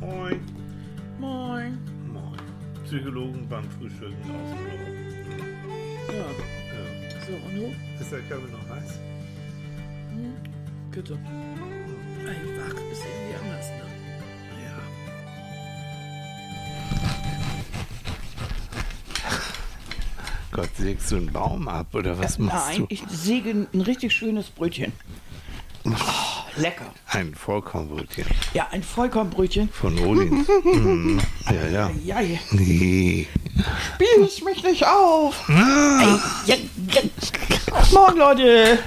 Moin. Moin. Moin. Psychologen beim Frühstücken aus dem Urlaub. Ja, Ja. so, und du? Ist der Körper noch heiß? Bitte. Ein Wach ist irgendwie anders, ne? Ja. Gott, sägst du einen Baum ab oder was machst Nein, du? ich säge ein richtig schönes Brötchen. Lecker. Ein Vollkornbrötchen Ja, ein Vollkornbrötchen. von Odin. mhm. Ja, ja. Ja, ja. Nee. Spieß mich nicht auf. Ah, Ja. Morgen, Leute.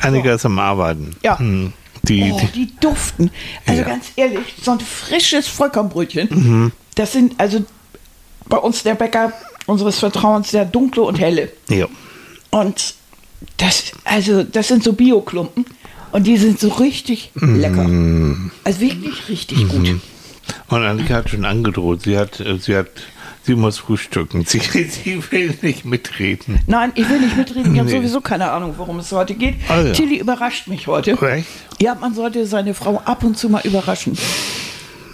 Annika ist am Arbeiten. Ja. Hm. Die, Oh, die, die duften. Also Ja. ganz ehrlich, so ein frisches Vollkornbrötchen, das sind also bei uns der Bäcker unseres Vertrauens der dunkle und helle. ja. Und das, also, das sind so Bio-Klumpen und die sind so richtig lecker. Also wirklich richtig gut. Und Annika hat schon angedroht. Sie hat, äh, sie hat, sie muss frühstücken. Sie, sie will nicht mitreden. Nein, ich will nicht mitreden. Ich habe Nee. sowieso keine Ahnung, worum es heute geht. Ah, ja. Tilly überrascht mich heute. Echt? Ja, man sollte seine Frau ab und zu mal überraschen.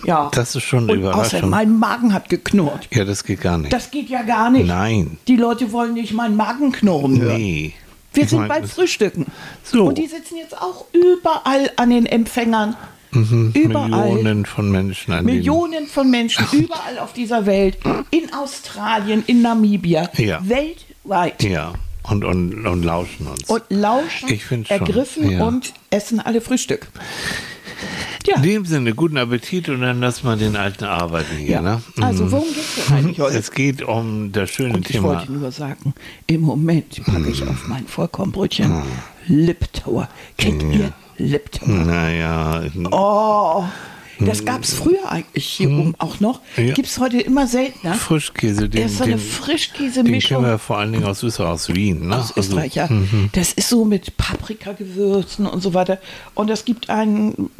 Ja. Das ist schon eine und außerdem, Überraschung. mein Magen hat geknurrt. Ja, das geht gar nicht. Das geht ja gar nicht. Nein. Die Leute wollen nicht meinen Magen knurren hören. Wir Ich sind beim Frühstücken. So. Und die sitzen jetzt auch überall an den Empfängern. Überall. Mhm. Millionen von Menschen an Millionen von Menschen überall auf dieser Welt, in Australien, in Namibia, Ja. weltweit. Ja. Und, und, und lauschen uns. Und lauschen, Ich find schon, ergriffen ja. und essen alle Frühstück. Ja, In dem Sinne, guten Appetit und dann lass mal den alten arbeiten hier. ja. Ne? also worum geht es eigentlich heute? Es geht um das schöne Und ich Thema. wollte nur sagen, im Moment packe ich auf mein Vollkornbrötchen Liptauer. Kennt ihr Liptauer? Naja, Oh, das gab es früher eigentlich hier oben auch noch. Ja. Gibt es heute immer seltener. Frischkäse, den, Das ist so eine den, den Frischkäsemischung. kennen wir vor allen Dingen aus Österreich, aus Wien. Ne? aus Österreich, ja. Das ist so mit Paprikagewürzen und so weiter. Und es gibt einen,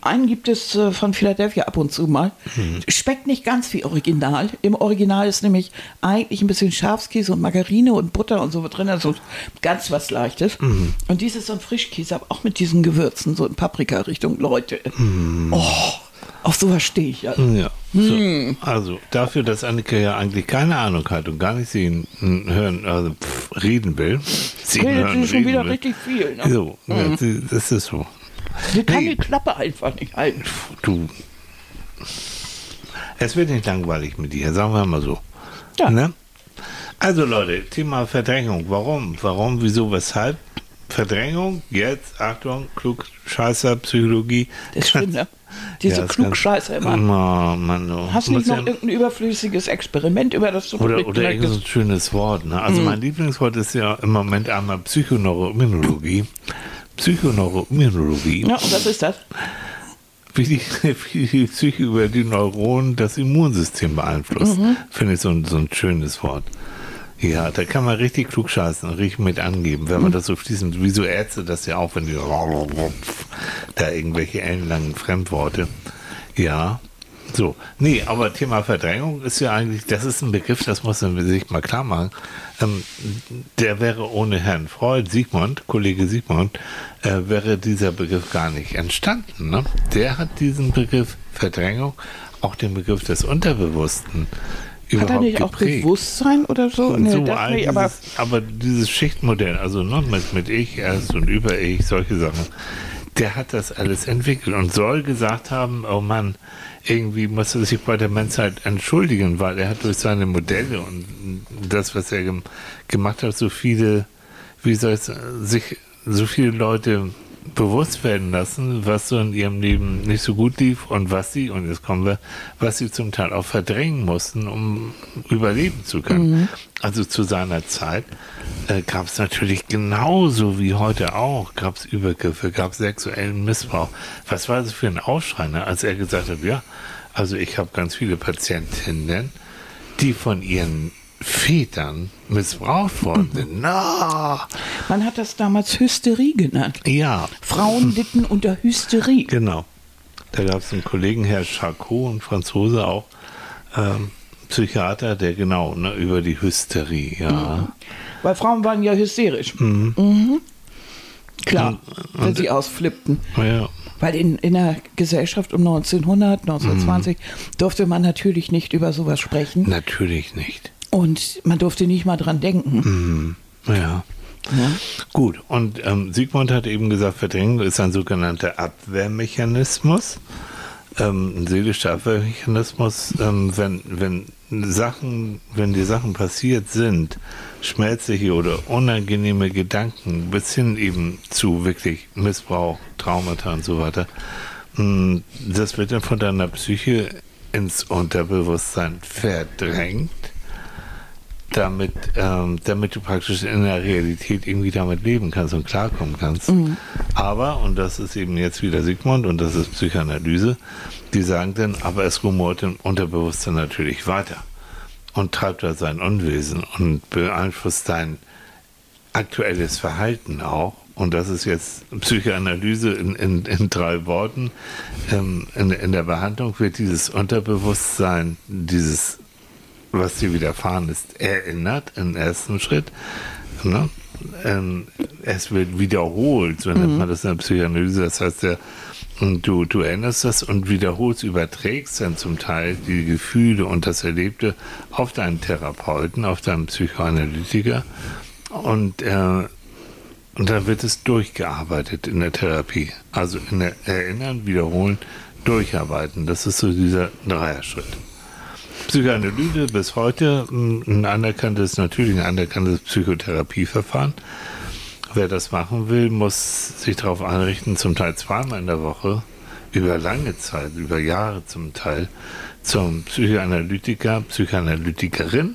einen gibt es äh, von Philadelphia ab und zu mal. Schmeckt nicht ganz wie Original. Im Original ist nämlich eigentlich ein bisschen Schafskäse und Margarine und Butter und so drin, also ganz was Leichtes. Und dieses ist so ein Frischkäse, aber auch mit diesen Gewürzen, so in Paprika-Richtung. Leute, oh, auf sowas stehe ich ja. Ja. So. Hm. Also dafür, dass Annika ja eigentlich keine Ahnung hat und gar nicht sehen, hören, also pff, reden will. Sehen, Redet hören, sie schon wieder will. richtig viel. Ne? So, ja, sie- das ist so. Sie kann Nee. die Klappe einfach nicht halten. Du. Es wird nicht langweilig mit dir, sagen wir mal so. Ja. Ne? Also Leute, Thema Verdrängung. Warum? Warum, wieso, weshalb? Verdrängung, jetzt, Achtung, klug, Scheißer, Psychologie. Das stimmt, ne? Diese Ja, ist Klugscheiße ganz- immer. Oh, Mann, du Hast du nicht noch ja- irgendein überflüssiges Experiment, über das du Oder, oder irgendein möchtest? schönes Wort. Ne? Also mein Lieblingswort ist ja im Moment einmal Psychoneuroimmunologie. Psychoneuroimmunologie. Ja, und was ist das? Wie, die, wie die Psyche über die Neuronen das Immunsystem beeinflusst. Finde ich so ein, so ein schönes Wort. Ja, da kann man richtig klug scheißen und richtig mit angeben, wenn man das so fließend, wie so Ärzte das ja auch, wenn die da irgendwelche ellenlangen Fremdworte. Ja, so. Nee, aber Thema Verdrängung ist ja eigentlich, das ist ein Begriff, das muss man sich mal klar machen. Ähm, der wäre ohne Herrn Freud, Sigmund, Kollege Sigmund, äh, wäre dieser Begriff gar nicht entstanden. Ne? Der hat diesen Begriff Verdrängung, auch den Begriff des Unterbewussten Hat er nicht auch geprägt. Bewusstsein oder so? Nee, so all nicht, dieses, aber aber, dieses Schichtmodell, also ne, mit, mit Ich erst und über Ich, solche Sachen, der hat das alles entwickelt und soll gesagt haben, oh Mann, irgendwie muss er sich bei der Menschheit entschuldigen, weil er hat durch seine Modelle und das, was er gem gemacht hat, so viele, wie soll es sich so viele Leute bewusst werden lassen, was so in ihrem Leben nicht so gut lief und was sie, und jetzt kommen wir, was sie zum Teil auch verdrängen mussten, um überleben zu können. Also zu seiner Zeit äh, gab es natürlich genauso wie heute auch, gab es Übergriffe, gab es sexuellen Missbrauch. Was war das für ein Aufschrei, ne? als er gesagt hat, ja, also ich habe ganz viele Patientinnen, die von ihren Vätern missbraucht worden sind. Na, man hat das damals Hysterie genannt. ja, Frauen litten unter Hysterie. Genau. Da gab es einen Kollegen, Herr Charcot, ein Franzose auch, ähm, Psychiater, der genau ne, über die Hysterie, ja. Weil Frauen waren ja hysterisch. Mhm. Klar, wenn sie ausflippten. Ja. Weil in, in der Gesellschaft um 1900, 1920 durfte man natürlich nicht über sowas sprechen. Natürlich nicht. Und man durfte nicht mal dran denken. Ja. Ja. Gut, und ähm, Sigmund hat eben gesagt, Verdrängung ist ein sogenannter Abwehrmechanismus, ähm, ein seelischer Abwehrmechanismus, ähm, wenn, wenn Sachen, wenn die Sachen passiert sind, schmerzliche oder unangenehme Gedanken, bis hin eben zu wirklich Missbrauch, Traumata und so weiter, mh, das wird dann von deiner Psyche ins Unterbewusstsein verdrängt damit, ähm, damit du praktisch in der Realität irgendwie damit leben kannst und klarkommen kannst. Aber, und das ist eben jetzt wieder Sigmund und das ist Psychoanalyse, die sagen dann, aber es rumort im Unterbewusstsein natürlich weiter und treibt da sein Unwesen und beeinflusst dein aktuelles Verhalten auch. Und das ist jetzt Psychoanalyse in, in, in drei Worten. Ähm, in, in der Behandlung wird dieses Unterbewusstsein, dieses was dir widerfahren ist, erinnert im ersten Schritt. Ne? Ähm, es wird wiederholt, so nennt man das in der Psychoanalyse. Das heißt, der, du, du erinnerst das und wiederholst, überträgst dann zum Teil die Gefühle und das Erlebte auf deinen Therapeuten, auf deinen Psychoanalytiker und, äh, und dann wird es durchgearbeitet in der Therapie. Also in der Erinnern, wiederholen, durcharbeiten. Das ist so dieser Dreierschritt. Psychoanalyse bis heute ein anerkanntes, natürlich ein anerkanntes Psychotherapieverfahren. Wer das machen will, muss sich darauf einrichten, zum Teil zweimal in der Woche, über lange Zeit, über Jahre zum Teil, zum Psychoanalytiker, Psychoanalytikerin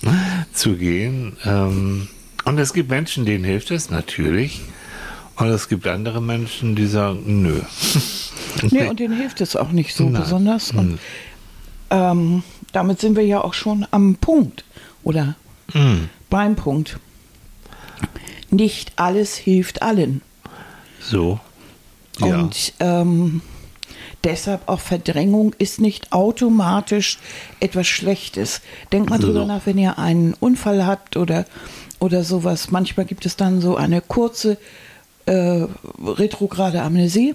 zu gehen. Ähm, Und es gibt Menschen, denen hilft es, natürlich. Und es gibt andere Menschen, die sagen, nö. Nee, und denen hilft es auch nicht so Nein. besonders. Und Hm. Ähm, damit sind wir ja auch schon am Punkt oder Hm. beim Punkt. Nicht alles hilft allen. So. Ja. Und ähm, deshalb auch Verdrängung ist nicht automatisch etwas Schlechtes. Denkt mal drüber So. nach, wenn ihr einen Unfall habt oder, oder sowas. Manchmal gibt es dann so eine kurze äh, retrograde Amnesie,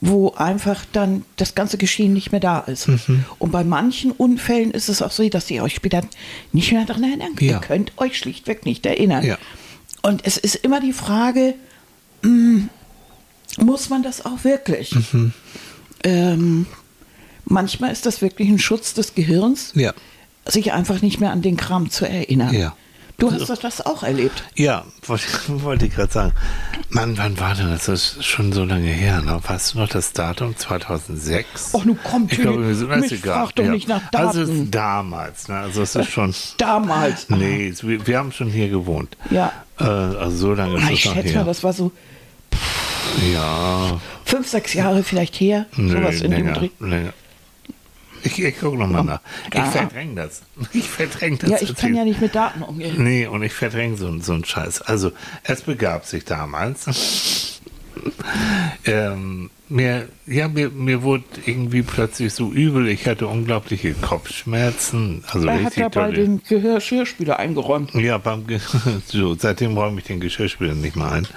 wo einfach dann das ganze Geschehen nicht mehr da ist. Mhm. Und bei manchen Unfällen ist es auch so, dass ihr euch später nicht mehr daran erinnern könnt. Ja. Ihr könnt euch schlichtweg nicht erinnern. Ja. Und es ist immer die Frage, mm, muss man das auch wirklich? Mhm. Ähm, manchmal ist das wirklich ein Schutz des Gehirns, Ja. sich einfach nicht mehr an den Kram zu erinnern. Ja. Du hast das, das auch erlebt. Ja, wollte, wollte ich gerade sagen. Mann, wann war denn das? Das ist schon so lange her. Ne? Weißt du noch das Datum? 2006? Och, nun komm, ich glaube, wir sind mich egal. frag doch nicht nach Also Daten. es- damals. Ne? Also es ist schon... Damals. Nee, es- wir, wir haben schon hier gewohnt. Ja. Äh, also so lange ist Ah, Ich es noch schätze her. mal, das war so ja, fünf, sechs Jahre vielleicht her. sowas in dem länger, Dreh. länger. Ich, ich gucke nochmal nach. Ich Ja. verdränge das. Ich verdränge das. Ja, ich kann ja nicht mit Daten umgehen. Nee, und ich verdränge so, so einen Scheiß. Also, es begab sich damals. ähm, mir, ja, mir, mir wurde irgendwie plötzlich so übel. Ich hatte unglaubliche Kopfschmerzen. Also Er hat richtig dabei tolle. den Gehirnschirrspüler eingeräumt. Ja, beim Ge so, seitdem räume ich den Geschirrspüler nicht mehr ein.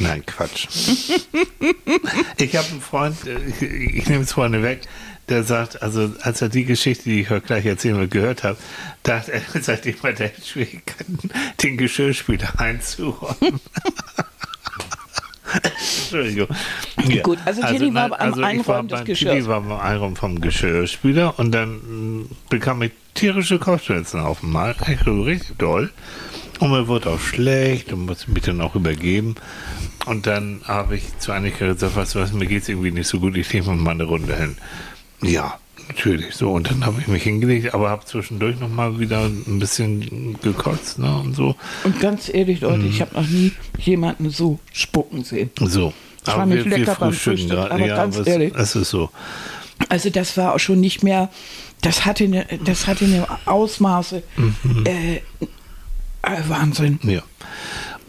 Nein, Quatsch. ich habe einen Freund, äh, ich, ich nehme es vorne weg, der sagt, also als er die Geschichte, die ich heute gleich erzählen will, gehört habe, dachte er, seitdem hat er Schwierigkeiten, den Geschirrspüler einzuräumen. Entschuldigung. Ja. Gut, also Tilly war beim ich war Einräumen des Geschirrs. Tilly war beim Einräumen vom Geschirrspüler und dann mh, bekam ich tierische Kopfschmerzen auf einmal. Echt so richtig doll. Und mir wurde auch schlecht und musste mich dann auch übergeben. Und dann habe ich zu Annika gesagt, weißt du was, mir geht es irgendwie nicht so gut, ich mir mal eine Runde hin. Ja, natürlich. So, und dann habe ich mich hingelegt, aber habe zwischendurch nochmal wieder ein bisschen gekotzt ne, und so. Und ganz ehrlich, Leute, Mhm. ich habe noch nie jemanden so spucken sehen. So. Das war nicht lecker beim Frühstück, gerade. aber ja, ganz aber ehrlich. Es, es ist so. Also das war auch schon nicht mehr, das hatte eine, das hatte eine Ausmaße. Mhm. Äh, Wahnsinn. Ja.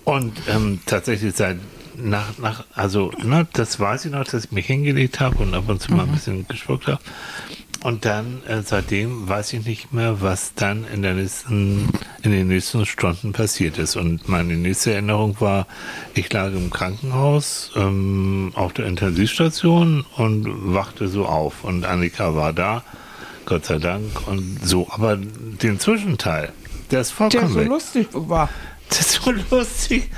Und ähm, tatsächlich seit nach, nach, also, ne, das weiß ich noch, dass ich mich hingelegt habe und ab und zu mal ein bisschen gespuckt habe. Und dann, äh, seitdem weiß ich nicht mehr, was dann in, der nächsten, in den nächsten Stunden passiert ist. Und meine nächste Erinnerung war, ich lag im Krankenhaus ähm, auf der Intensivstation und wachte so auf. Und Annika war da, Gott sei Dank. Und so, aber den Zwischenteil, der ist vollkommen Der so weg. lustig war. Das ist so lustig.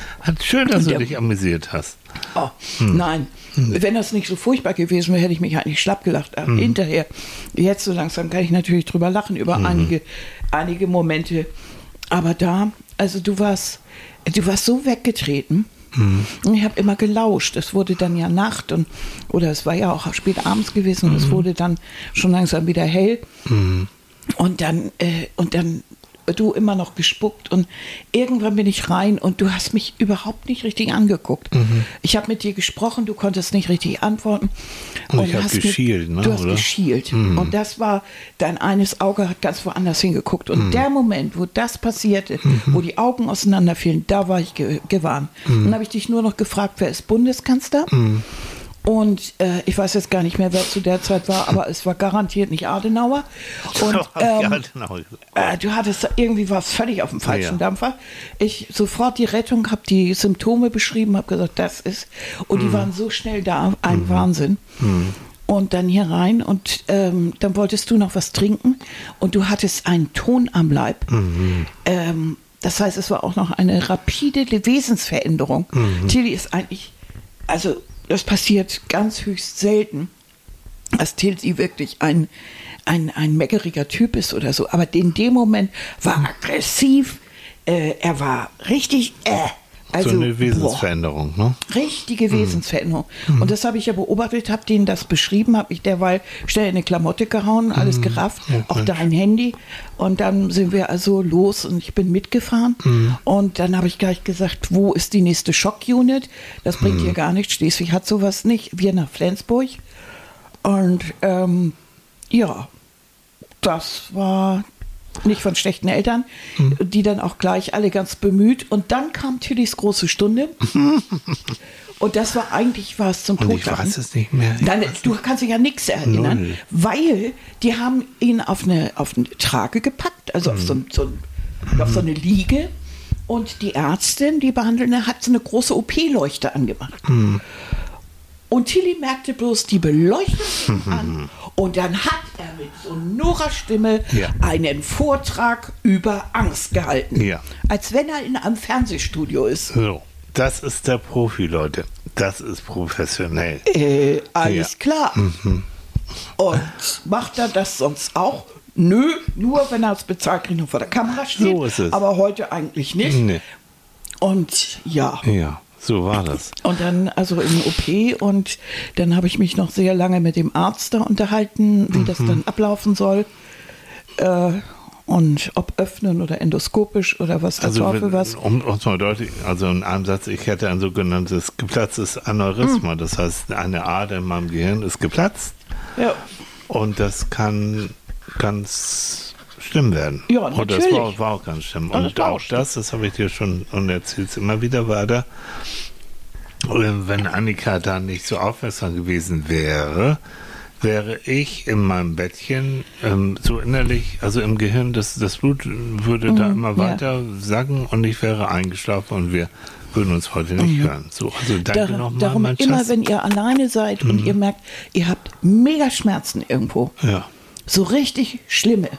Schön, dass du dich amüsiert hast. Oh, Hm. nein. Wenn das nicht so furchtbar gewesen wäre, hätte ich mich eigentlich schlapp gelacht. Hm. Aber Hinterher, jetzt so langsam kann ich natürlich drüber lachen, über Hm. einige, einige Momente. Aber da, also du warst, du warst so weggetreten. Hm. Und ich habe immer gelauscht. Es wurde dann ja Nacht und oder es war ja auch spät abends gewesen und es Hm. wurde dann schon langsam wieder hell. Und dann, äh, und dann du immer noch gespuckt und irgendwann bin ich rein und du hast mich überhaupt nicht richtig angeguckt. Mhm. Ich habe mit dir gesprochen, du konntest nicht richtig antworten. Und ich hab hast mir- geschielt, ne, Du hast oder? Mhm. geschielt. Und das war, dein eines Auge hat ganz woanders hingeguckt. Und Mhm. der Moment, wo das passierte, wo die Augen auseinanderfielen, da war ich ge gewarnt. Mhm. Dann habe ich dich nur noch gefragt, wer ist Bundeskanzler? Und äh, ich weiß jetzt gar nicht mehr, wer zu der Zeit war, aber es war garantiert nicht Adenauer. Und ähm, äh, du hattest irgendwie was völlig auf dem falschen Ja. Dampfer. Ich sofort die Rettung, habe die Symptome beschrieben, habe gesagt, das ist. Und Mhm. die waren so schnell da, ein Wahnsinn. Und dann hier rein und ähm, dann wolltest du noch was trinken und du hattest einen Ton am Leib. Mhm. Ähm, das heißt, es war auch noch eine rapide Wesensveränderung. Mhm. Tilly ist eigentlich, also das passiert ganz höchst selten dass Tilsi wirklich ein, ein, ein meckeriger Typ ist oder so. Aber in dem Moment war aggressiv, äh, er war richtig, äh, also, so eine boah, Wesensveränderung, ne? richtige Wesensveränderung. Und das habe ich ja beobachtet, habe denen das beschrieben, habe ich derweil schnell in eine Klamotte gehauen, alles gerafft, auch dein Handy. Und dann sind wir also los und ich bin mitgefahren. Und dann habe ich gleich gesagt, wo ist die nächste Schock-Unit? Das bringt hier gar nichts. Schleswig hat sowas nicht. Wir nach Flensburg. Und ähm, ja, das war nicht von schlechten Eltern, die dann auch gleich alle ganz bemüht. Und dann kam Tillys große Stunde. Und das war eigentlich was zum Und ich weiß es nicht mehr. Dann, du kannst dich ja nichts erinnern, Null. weil die haben ihn auf eine, auf eine Trage gepackt, also auf, so, so, auf so eine Liege. Und die Ärztin, die Behandelnde, hat so eine große OP-Leuchte angemacht. Und Tilly merkte bloß die Beleuchtung an. Und dann hat er mit so Nora Stimme Ja. einen Vortrag über Angst gehalten. Ja. Als wenn er in einem Fernsehstudio ist. So, das ist der Profi, Leute. Das ist professionell. Äh, alles Ja. klar. Und macht er das sonst auch? Nö, nur wenn er als bezahlt kriegt und vor der Kamera steht. So ist es. Aber heute eigentlich nicht. Nee. Und ja. Ja, so war das. Und dann also im OP und dann habe ich mich noch sehr lange mit dem Arzt da unterhalten, wie das dann ablaufen soll. Äh, und ob öffnen oder endoskopisch oder was der Also, Teufel wenn- was. um es mal deutlich, also in einem Satz, ich hätte ein sogenanntes geplatztes Aneurysma. Das heißt, eine Ader in meinem Gehirn ist geplatzt Ja. und das kann ganz schlimm werden. Ja, Und das natürlich. war, war auch ganz schlimm. Das Und auch auch schlimm. das, das habe ich dir schon und erzählt immer wieder weiter. äh, Wenn Annika da nicht so aufmerksam gewesen wäre, wäre ich in meinem Bettchen ähm, so innerlich, also im Gehirn, das, das Blut würde da immer Mhm, ja. weiter sacken und ich wäre eingeschlafen und wir würden uns heute nicht hören. So, also danke nochmal, Mhm. darum mein immer, Schatz. wenn ihr alleine seid und ihr merkt, ihr habt mega Schmerzen irgendwo, ja. so richtig schlimme,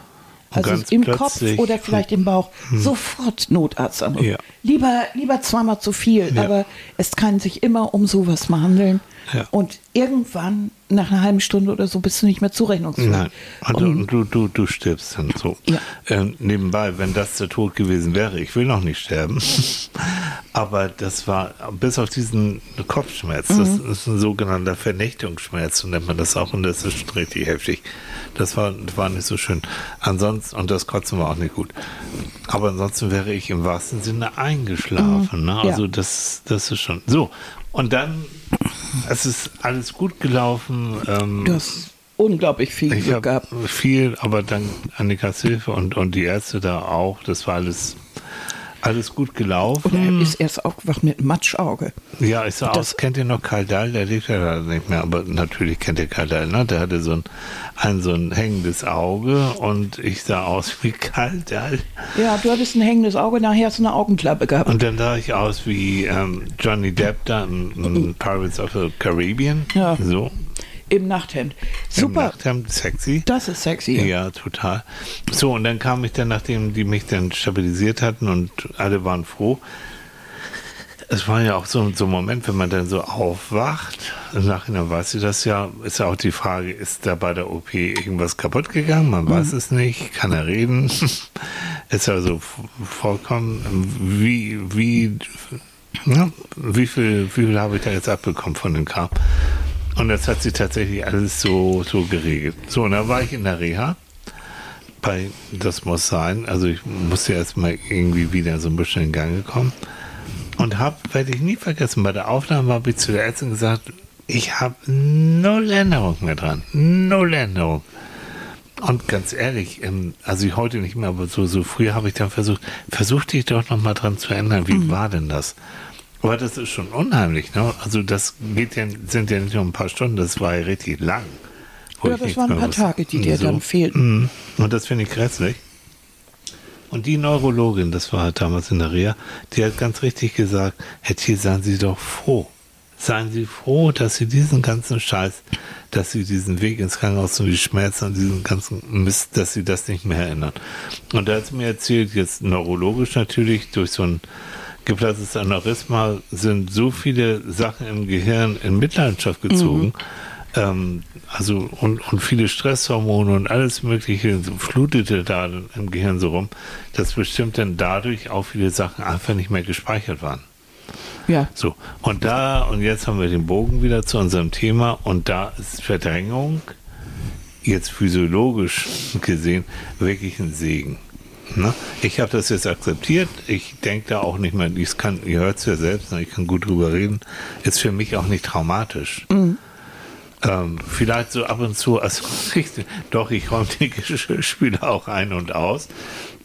also ganz im plötzlich- Kopf oder vielleicht im Bauch, sofort Notarzt an. Ja. Lieber, lieber zweimal zu viel, Ja. aber es kann sich immer um sowas handeln. Ja. Und irgendwann, nach einer halben Stunde oder so, bist du nicht mehr zurechnungsfähig. Nein, und, Und- du, du, du stirbst dann so. Ja. Ähm, nebenbei, wenn das der Tod gewesen wäre, ich will noch nicht sterben, aber das war bis auf diesen Kopfschmerz, das Mhm. ist ein sogenannter Vernichtungsschmerz, so nennt man das auch, und das ist schon richtig heftig. Das war, war nicht so schön. Ansonsten, und das Kotzen war auch nicht gut. Aber ansonsten wäre ich im wahrsten Sinne eingeschlafen. Ne? Ja. Also das, das ist schon so. Und dann, es ist alles gut gelaufen. Ähm, du hast unglaublich viel ich Glück gehabt. viel, aber dank Annikas Hilfe und, und die Ärzte da auch, das war alles, Alles gut gelaufen. Und er ist erst aufgewacht mit Matschauge. Ja, ich sah Das- aus, kennt ihr noch Karl Dahl? Der lebt ja leider nicht mehr, aber natürlich kennt ihr Karl Dahl, ne? Der hatte so ein, ein, so ein hängendes Auge und ich sah aus wie Karl Dahl. Ja, du hattest ein hängendes Auge, nachher hast du eine Augenklappe gehabt. Und dann sah ich aus wie ähm, Johnny Depp da in, in Pirates of the Caribbean. Ja. So. Im Nachthemd. Im Super. Nachthemd, sexy. Das ist sexy. Ja, total. So, und dann kam ich dann, nachdem die mich dann stabilisiert hatten und alle waren froh. Es war ja auch so, so ein Moment, wenn man dann so aufwacht. Im Nachhinein weiß ich das ja. Ist ja auch die Frage, ist da bei der OP irgendwas kaputt gegangen? Man weiß es nicht. Kann er reden? ist also f- vollkommen, wie, wie, ja, wie viel, wie viel habe ich da jetzt abbekommen von dem Kram? Und das hat sich tatsächlich alles so, so geregelt. So, und dann war ich in der Reha. Bei, das muss sein. Also ich musste erst mal irgendwie wieder so ein bisschen in Gang kommen. Und habe, werde ich nie vergessen, bei der Aufnahme habe ich zu der Ärztin gesagt, ich habe null Änderung mehr dran. Null Änderung. Und ganz ehrlich, ähm, also ich heute nicht mehr, aber so, so früher habe ich dann versucht, versuch dich doch noch mal dran zu ändern. Wie war denn das? Aber das ist schon unheimlich, ne? Also das geht ja, sind ja nicht nur ein paar Stunden, das war ja richtig lang. Ja, das waren ein paar. Tage, die dir dann fehlten. Mhm. Und das finde ich grässlich. Und die Neurologin, das war halt damals in der Reha, die hat ganz richtig gesagt, Herr Thiel, seien Sie doch froh. Seien Sie froh, dass Sie diesen ganzen Scheiß, dass Sie diesen Weg ins Krankenhaus und die Schmerzen und diesen ganzen Mist, dass Sie das nicht mehr erinnern. Und da hat sie mir erzählt, jetzt neurologisch natürlich, durch so ein geplatztes Aneurysma sind so viele Sachen im Gehirn in Mitleidenschaft gezogen. Ähm, also und, und viele Stresshormone und alles Mögliche flutete da im Gehirn so rum, dass bestimmt dann dadurch auch viele Sachen einfach nicht mehr gespeichert waren. Ja. So, und da, und jetzt haben wir den Bogen wieder zu unserem Thema, und da ist Verdrängung jetzt physiologisch gesehen wirklich ein Segen. Ne? Ich habe das jetzt akzeptiert. Ich denke da auch nicht mehr, ich kann, ihr hört es ja selbst, ne? ich kann gut drüber reden. Ist für mich auch nicht traumatisch. Ähm, vielleicht so ab und zu, also ich, doch, ich räume die Geschirrspüler auch ein und aus.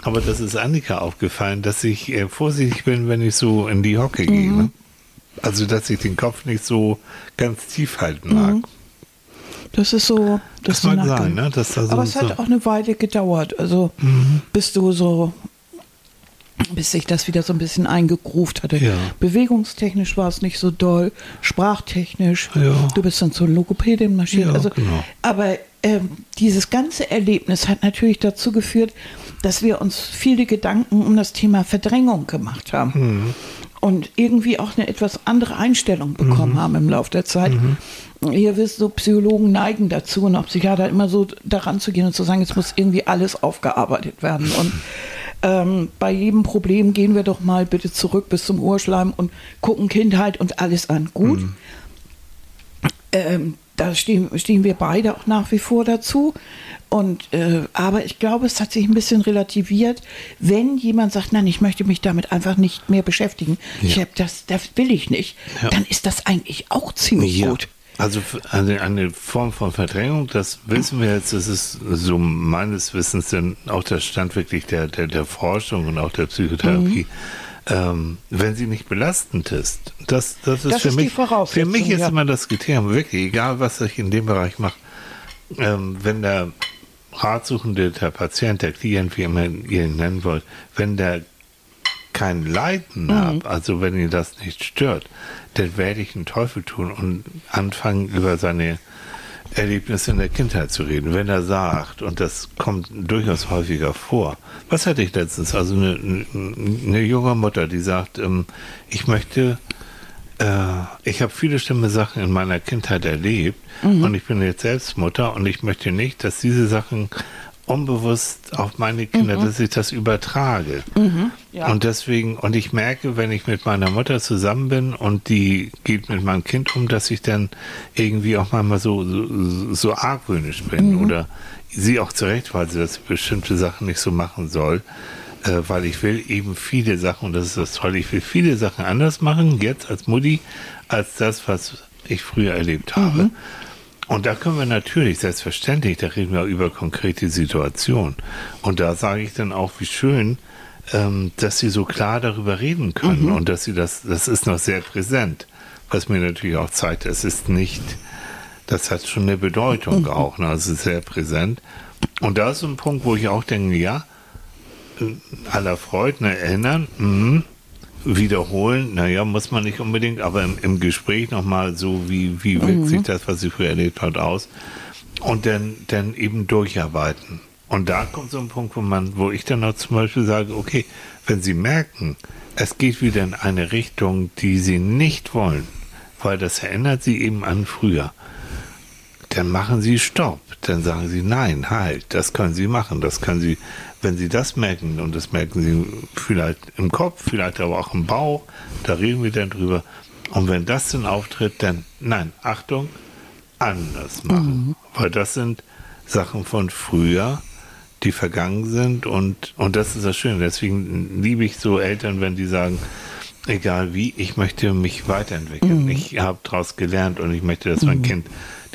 Aber das ist Annika aufgefallen, dass ich äh, vorsichtig bin, wenn ich so in die Hocke gehe. Ne? Also, dass ich den Kopf nicht so ganz tief halten mag. Das ist so. Das ist mag sein, ne? Dass da so, Aber es so Mhm. hat auch eine Weile gedauert. Also bis du so, bis sich das wieder so ein bisschen eingegruft hatte. Ja. Bewegungstechnisch war es nicht so doll, sprachtechnisch. Ja. Du bist dann zur Logopädin marschiert. Ja, also, genau. Aber ähm, dieses ganze Erlebnis hat natürlich dazu geführt, dass wir uns viele Gedanken um das Thema Verdrängung gemacht haben. Mhm. Und irgendwie auch eine etwas andere Einstellung bekommen Mhm. haben im Laufe der Zeit. Ihr wisst, so Psychologen neigen dazu und auch Psychiater immer so daran zu gehen und zu sagen, es muss irgendwie alles aufgearbeitet werden. Und ähm, bei jedem Problem gehen wir doch mal bitte zurück bis zum Urschleim und gucken Kindheit und alles an. Gut. Ähm, da stehen, stehen wir beide auch nach wie vor dazu. Und äh, aber ich glaube, es hat sich ein bisschen relativiert, wenn jemand sagt, nein, ich möchte mich damit einfach nicht mehr beschäftigen. Ich Ja. hab das, das will ich nicht. Ja. Dann ist das eigentlich auch ziemlich Ja. gut. Also eine, eine Form von Verdrängung, das wissen wir jetzt, das ist so meines Wissens denn auch der Stand wirklich der, der, der Forschung und auch der Psychotherapie. Ähm, wenn sie nicht belastend ist, das, das ist Das für ist mich, für mich ist ja. immer das Kriterium, wirklich, egal was ich in dem Bereich mache, ähm, wenn der Ratsuchende, der Patient, der Klient, wie immer ihr ihn nennen wollt, wenn der kein Leiden habe, also wenn ihn das nicht stört, dann werde ich einen Teufel tun und anfangen, über seine Erlebnisse in der Kindheit zu reden. Wenn er sagt, und das kommt durchaus häufiger vor, was hatte ich letztens? Also eine, eine, junge Mutter, die sagt, ähm, ich möchte, äh, ich habe viele schlimme Sachen in meiner Kindheit erlebt und ich bin jetzt selbst Mutter und ich möchte nicht, dass diese Sachen unbewusst auf meine Kinder, dass ich das übertrage. Ja. Und deswegen, und ich merke, wenn ich mit meiner Mutter zusammen bin und die geht mit meinem Kind um, dass ich dann irgendwie auch manchmal so, so, so argwöhnisch bin oder sie auch zurechtweise, dass sie bestimmte Sachen nicht so machen soll, äh, weil ich will eben viele Sachen, und das ist das Tolle, ich will viele Sachen anders machen, jetzt als Mutti, als das, was ich früher erlebt habe. Und da können wir natürlich, selbstverständlich, da reden wir über konkrete Situationen. Und da sage ich dann auch, wie schön, ähm, dass sie so klar darüber reden können Mhm. und dass sie das, das ist noch sehr präsent, was mir natürlich auch zeigt, es ist nicht, das hat schon eine Bedeutung Mhm. auch, ne? es ist sehr präsent. Und da ist so ein Punkt, wo ich auch denke, ja, aller Freude, ne, erinnern, mhm, wiederholen, naja, muss man nicht unbedingt, aber im, im Gespräch nochmal so, wie, wie wirkt Mhm. sich das, was sie früher erlebt hat, aus und dann, dann eben durcharbeiten. Und da kommt so ein Punkt, wo man, wo ich dann auch zum Beispiel sage, okay, wenn Sie merken, es geht wieder in eine Richtung, die Sie nicht wollen, weil das erinnert Sie eben an früher, dann machen Sie Stopp. Dann sagen Sie, nein, halt, das können Sie machen. Das können Sie, wenn Sie das merken, und das merken Sie vielleicht im Kopf, vielleicht aber auch im Bauch, da reden wir dann drüber. Und wenn das dann auftritt, dann, nein, Achtung, anders machen. Weil das sind Sachen von früher, die vergangen sind und, und das ist das Schöne. Deswegen liebe ich so Eltern, wenn die sagen, egal wie, ich möchte mich weiterentwickeln. Ich habe daraus gelernt und ich möchte, dass mein Kind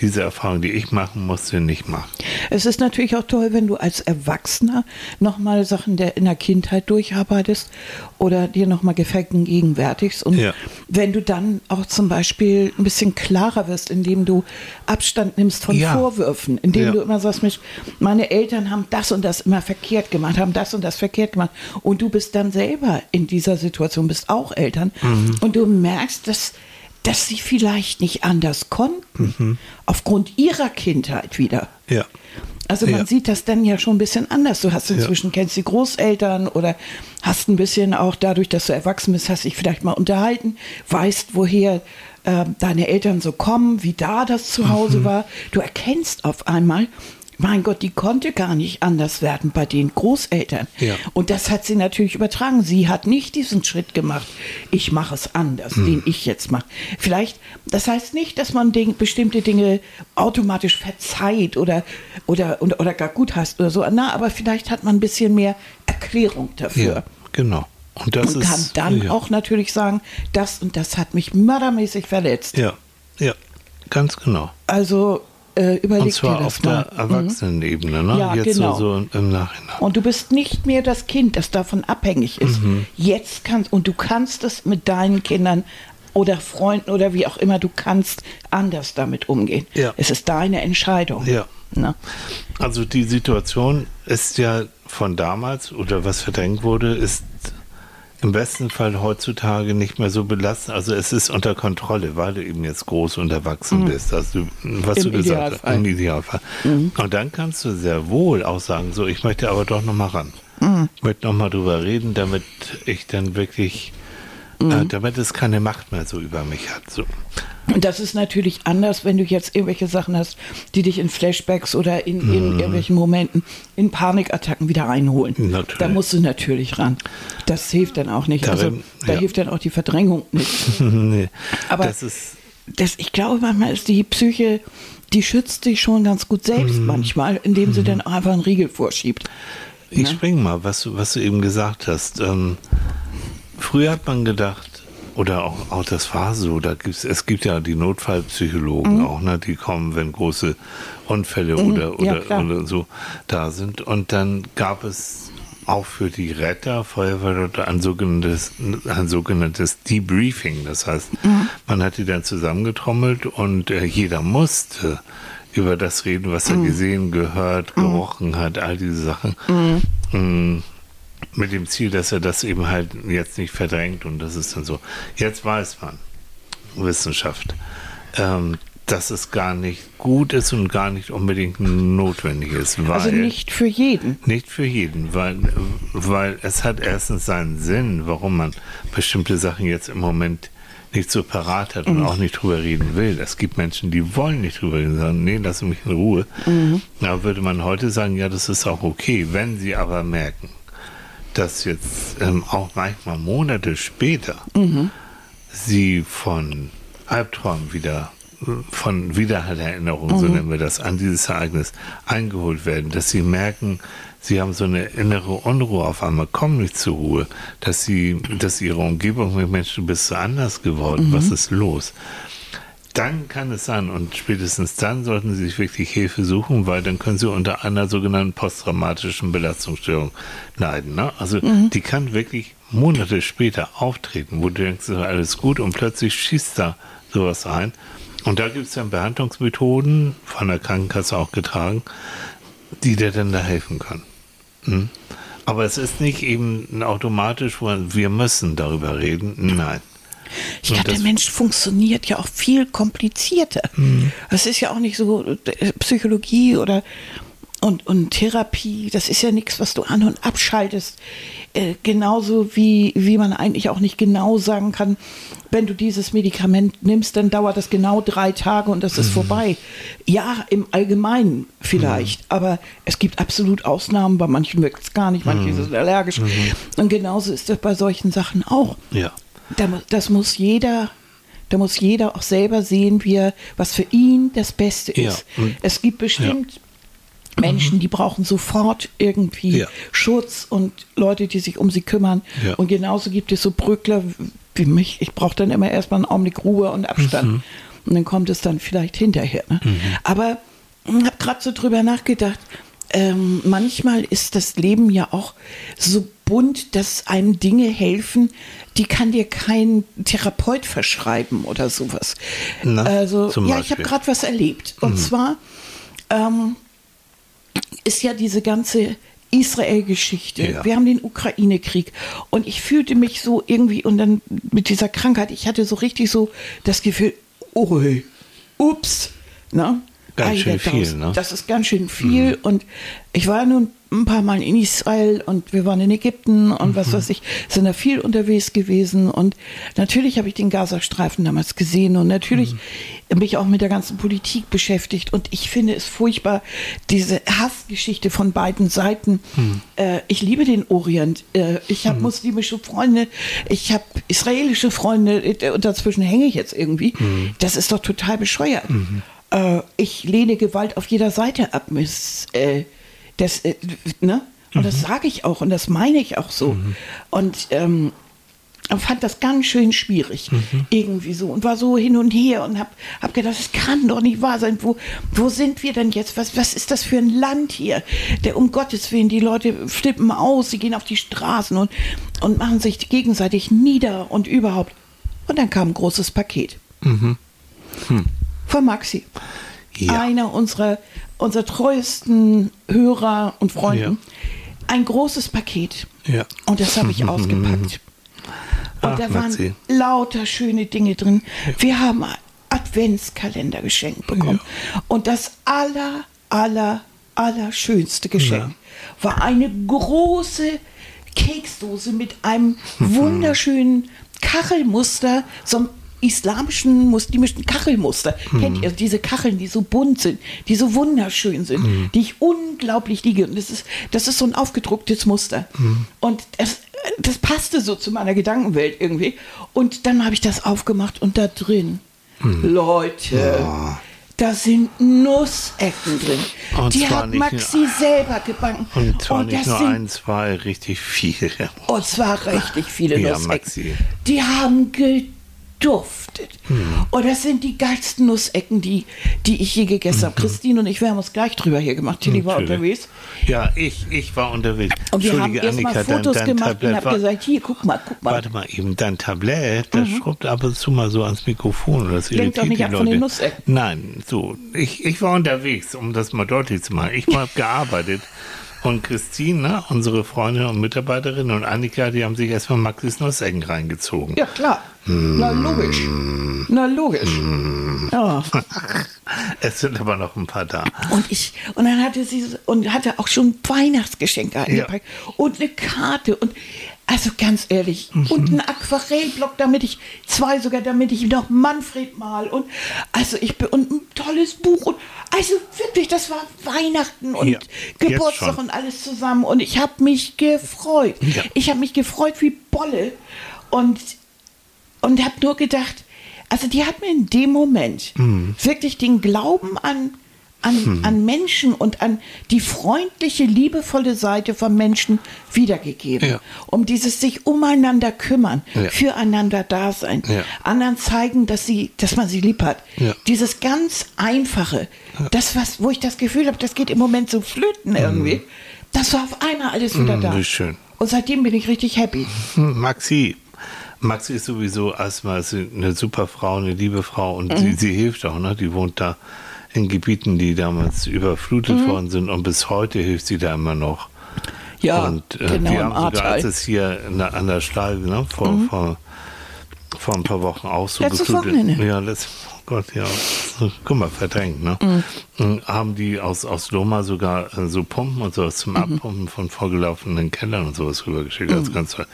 diese Erfahrung, die ich machen musste, nicht macht. Es ist natürlich auch toll, wenn du als Erwachsener nochmal Sachen der in der Kindheit durcharbeitest oder dir nochmal Gefährten gegenwärtigst. Und Ja. wenn du dann auch zum Beispiel ein bisschen klarer wirst, indem du Abstand nimmst von Ja. Vorwürfen, indem Ja. du immer sagst, Mensch, meine Eltern haben das und das immer verkehrt gemacht, haben das und das verkehrt gemacht. Und du bist dann selber in dieser Situation, bist auch Eltern. Mhm. Und du merkst, dass dass sie vielleicht nicht anders konnten, Mhm. aufgrund ihrer Kindheit wieder. Ja. Also man Ja. sieht das dann ja schon ein bisschen anders. Du hast inzwischen, kennst die Großeltern oder hast ein bisschen auch dadurch, dass du erwachsen bist, hast dich vielleicht mal unterhalten, weißt, woher äh, deine Eltern so kommen, wie da das zu Hause Mhm. war. Du erkennst auf einmal, mein Gott, die konnte gar nicht anders werden bei den Großeltern. Ja. Und das hat sie natürlich übertragen. Sie hat nicht diesen Schritt gemacht. Ich mache es anders, Hm. den ich jetzt mache. Vielleicht, das heißt nicht, dass man Ding, bestimmte Dinge automatisch verzeiht oder, oder, oder, oder gar gut heißt oder so. Na, aber vielleicht hat man ein bisschen mehr Erklärung dafür. Ja, genau. Und das Und ist. kann dann ja. auch natürlich sagen, das und das hat mich mördermäßig verletzt. Ja, ja, ganz genau. Also äh, überleg Und zwar dir auf mal. der Erwachsenenebene, ne? Ja, Jetzt genau. so, so im Nachhinein. Und du bist nicht mehr das Kind, das davon abhängig ist. Mhm. Jetzt kannst und du kannst es mit deinen Kindern oder Freunden oder wie auch immer, du kannst anders damit umgehen. Ja. Es ist deine Entscheidung. Ja. Na? Also die Situation ist ja von damals oder was verdrängt wurde, ist im besten Fall heutzutage nicht mehr so belastend. Also es ist unter Kontrolle, weil du eben jetzt groß und erwachsen bist. Also was Mhm. Im du gesagt hast, Idealfall. Mhm. im Idealfall. Und dann kannst du sehr wohl auch sagen, so ich möchte aber doch noch mal ran. Mhm. Ich möchte noch mal drüber reden, damit ich dann wirklich, Mhm. äh, damit es keine Macht mehr so über mich hat. So. Und das ist natürlich anders, wenn du jetzt irgendwelche Sachen hast, die dich in Flashbacks oder in, in irgendwelchen Momenten in Panikattacken wieder einholen. Natürlich. Da musst du natürlich ran. Das hilft dann auch nicht. also Darin- da ja. hilft dann auch die Verdrängung nicht. nee, Aber das ist das, ich glaube, manchmal ist die Psyche, die schützt sich schon ganz gut selbst Mhm. manchmal, indem sie dann einfach einen Riegel vorschiebt. Ich Ne? spring mal, was, du- was du eben gesagt hast. Ähm, früher hat man gedacht, oder auch, auch das war so, da gibt's, es gibt ja die Notfallpsychologen Mhm. auch, ne, die kommen, wenn große Unfälle oder, ja, oder, klar. oder so da sind. Und dann gab es auch für die Retter, Feuerwehrleute, ein sogenanntes, ein sogenanntes Debriefing. Das heißt, Mhm. man hat die dann zusammengetrommelt und äh, jeder musste über das reden, was er Mhm. gesehen, gehört, gerochen hat, all diese Sachen. Mit dem Ziel, dass er das eben halt jetzt nicht verdrängt und das ist dann so. Jetzt weiß man, Wissenschaft, ähm, dass es gar nicht gut ist und gar nicht unbedingt notwendig ist, Also nicht für jeden. nicht für jeden, weil, weil es hat erstens seinen Sinn, warum man bestimmte Sachen jetzt im Moment nicht so parat hat und auch nicht drüber reden will. Es gibt Menschen, die wollen nicht drüber reden, sagen, nee, lass mich in Ruhe. Da würde man heute sagen, ja, das ist auch okay. Wenn sie aber merken, dass jetzt ähm, auch manchmal Monate später sie von Albträumen wieder, von Wiedererinnerungen, so nennen wir das, an dieses Ereignis eingeholt werden, dass sie merken, sie haben so eine innere Unruhe auf einmal, kommen nicht zur Ruhe, dass sie, dass ihre Umgebung mit Menschen bist du anders geworden, was ist los? Dann kann es sein, und spätestens dann sollten Sie sich wirklich Hilfe suchen, weil dann können Sie unter einer sogenannten posttraumatischen Belastungsstörung leiden. Ne? Also mhm. die kann wirklich Monate später auftreten, wo du denkst, alles gut und plötzlich schießt da sowas ein. Und da gibt es dann Behandlungsmethoden, von der Krankenkasse auch getragen, die dir dann da helfen können. Hm? Aber es ist nicht eben automatisch, wir müssen darüber reden. Nein. Ich glaube, der Mensch funktioniert ja auch viel komplizierter. Mhm. Es ist ja auch nicht so äh, Psychologie oder und, und Therapie, das ist ja nichts, was du an- und abschaltest. Äh, genauso wie, wie man eigentlich auch nicht genau sagen kann, wenn du dieses Medikament nimmst, dann dauert das genau drei Tage und das ist mhm. vorbei. Ja, im Allgemeinen vielleicht, mhm. aber es gibt absolut Ausnahmen, bei manchen wirkt es gar nicht, manche mhm. sind allergisch. Mhm. Und genauso ist das bei solchen Sachen auch. Ja. Da, das muss jeder da muss jeder auch selber sehen, wie er, was für ihn das Beste ist. Ja. Es gibt bestimmt ja. Menschen, die brauchen sofort irgendwie ja. Schutz und Leute, die sich um sie kümmern. Und genauso gibt es so Brückler wie mich. Ich brauche dann immer erstmal einen Augenblick Ruhe und Abstand. Mhm. Und dann kommt es dann vielleicht hinterher. Ne? Mhm. Aber ich habe gerade so drüber nachgedacht. Ähm, manchmal ist das Leben ja auch so bunt, dass einem Dinge helfen, die kann dir kein Therapeut verschreiben oder sowas. Na, also ja, ich habe gerade was erlebt. Und mhm. zwar ähm, ist ja diese ganze Israel-Geschichte. Ja. Wir haben den Ukraine-Krieg. Und ich fühlte mich so irgendwie, und dann mit dieser Krankheit, ich hatte so richtig so das Gefühl, oh, ups, ne? Ganz schön viel, ne? Das ist ganz schön viel. Mhm. Und ich war nun ein paar Mal in Israel und wir waren in Ägypten und mhm. was weiß ich, sind da viel unterwegs gewesen. Und natürlich habe ich den Gazastreifen damals gesehen und natürlich mhm. mich auch mit der ganzen Politik beschäftigt. Und ich finde es furchtbar, diese Hassgeschichte von beiden Seiten. Mhm. Äh, ich liebe den Orient. Äh, ich habe mhm. muslimische Freunde, ich habe israelische Freunde äh, und dazwischen hänge ich jetzt irgendwie. Mhm. Das ist doch total bescheuert. Äh, ich lehne Gewalt auf jeder Seite ab. Miss, äh, das, äh, ne? Und mhm. das sage ich auch und das meine ich auch so. Mhm. Und ähm, fand das ganz schön schwierig, mhm. irgendwie so. Und war so hin und her und hab, hab gedacht, das kann doch nicht wahr sein. Wo, wo sind wir denn jetzt? Was, was ist das für ein Land hier? Der um Gottes Willen, die Leute flippen aus, sie gehen auf die Straßen und, und machen sich gegenseitig nieder und überhaupt. Und dann kam ein großes Paket. Mhm. Hm. Von Maxi. Ja. Einer unserer unser treuesten Hörer und Freunden, ja. ein großes Paket. Ja. Und das habe ich ausgepackt. Und Ach, da waren Maxi. lauter schöne Dinge drin. Wir haben Adventskalender geschenkt bekommen. Ja. Und das aller, aller, aller schönste Geschenk war eine große Keksdose mit einem wunderschönen Kachelmuster, so ein islamischen, muslimischen Kachelmuster. Mhm. Kennt ihr diese Kacheln, die so bunt sind, die so wunderschön sind, mhm. die ich unglaublich liege. Und das ist, das ist so ein aufgedrucktes Muster. Mhm. Und das, das passte so zu meiner Gedankenwelt irgendwie. Und dann habe ich das aufgemacht und da drin, mhm. Leute. Ja. Da sind Nussecken drin. Und die hat Maxi selber gebacken. Und zwar und nicht nur sind, ein, zwei, richtig viele. Und zwar richtig viele ja, Nussecken. Maxi. Die haben duftet. Hm. Und das sind die geilsten Nussecken, die, die ich je gegessen habe. Mhm. Christine und ich, wir haben uns gleich drüber hier gemacht. Tilly war unterwegs. Ja, ich, ich war unterwegs. Und wir haben erst mal Fotos dein, dein gemacht Tablett und haben gesagt, hier, guck mal, guck mal. Warte mal eben, dein Tablett, das mhm. schrubbt ab und zu mal so ans Mikrofon. Das Lenkt doch nicht ab von den Nussecken. Nein, so, ich, ich war unterwegs, um das mal deutlich zu machen. Ich habe gearbeitet. Und Christine, unsere Freundin und Mitarbeiterin und Annika, die haben sich erstmal Maxis Nussecken reingezogen. Ja, klar. Mm. Na, logisch. Na, logisch. Mm. Ja. es sind aber noch ein paar da. Und ich, und dann hatte sie, und hatte auch schon Weihnachtsgeschenke eingepackt. Ja. Und eine Karte. Und also ganz ehrlich, mhm. und ein Aquarellblock, damit ich, zwei sogar, damit ich noch Manfred mal und also ich bin und ein tolles Buch und also wirklich, das war Weihnachten und ja, Geburtstag und alles zusammen und ich habe mich gefreut. Ja. Ich habe mich gefreut wie Bolle und und habe nur gedacht, also die hat mir in dem Moment mhm. wirklich den Glauben an an, hm. an Menschen und an die freundliche, liebevolle Seite von Menschen wiedergegeben. Ja. Um dieses sich umeinander kümmern, ja. füreinander da sein, ja. anderen zeigen, dass sie, dass man sie lieb hat. Dieses ganz einfache, das, was, wo ich das Gefühl habe, das geht im Moment so flöten irgendwie. Hm. Das war auf einmal alles wieder hm, da. Schön. Und seitdem bin ich richtig happy. Maxi, Maxi ist sowieso erstmal eine super Frau, eine liebe Frau und mhm. sie, sie, hilft auch, ne? Die wohnt da in Gebieten, die damals überflutet mhm. worden sind und bis heute hilft sie da immer noch. Ja, und äh, genau, wir haben sogar, als es hier der, an der Schleife, ne, vor, mhm. vor, vor ein paar Wochen auch so Letztes geflutet. Wochenende. Ja, letztes oh Gott, ja. Guck mal, verdrängt, ne? Mhm. Haben die aus, aus Loma sogar äh, so Pumpen und sowas zum mhm. Abpumpen von vorgelaufenen Kellern und sowas rübergeschickt. Das mhm. ganz toll.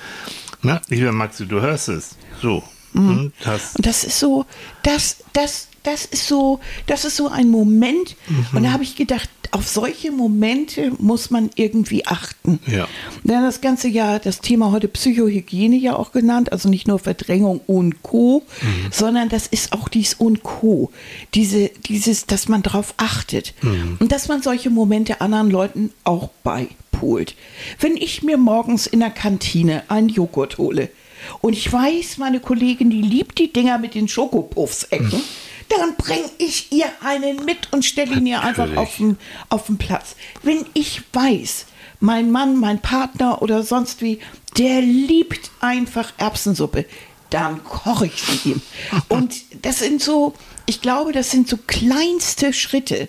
Na, lieber Maxi, du hörst es. So. Mhm. Das. Und das ist so, das, das, das ist so, das ist so ein Moment. Mhm. Und da habe ich gedacht, auf solche Momente muss man irgendwie achten. Ja. Denn das ganze Jahr, das Thema heute Psychohygiene ja auch genannt, also nicht nur Verdrängung und Co., mhm. sondern das ist auch dies und Co. Diese, dieses, dass man darauf achtet. Mhm. Und dass man solche Momente anderen Leuten auch beipolt. Wenn ich mir morgens in der Kantine einen Joghurt hole, und ich weiß, meine Kollegin, die liebt die Dinger mit den Schokopuffs-Ecken. Mhm dann bringe ich ihr einen mit und stelle ihn ihr einfach auf den, auf den Platz. Wenn ich weiß, mein Mann, mein Partner oder sonst wie, der liebt einfach Erbsensuppe, dann koche ich sie ihm. Und das sind so, ich glaube, das sind so kleinste Schritte.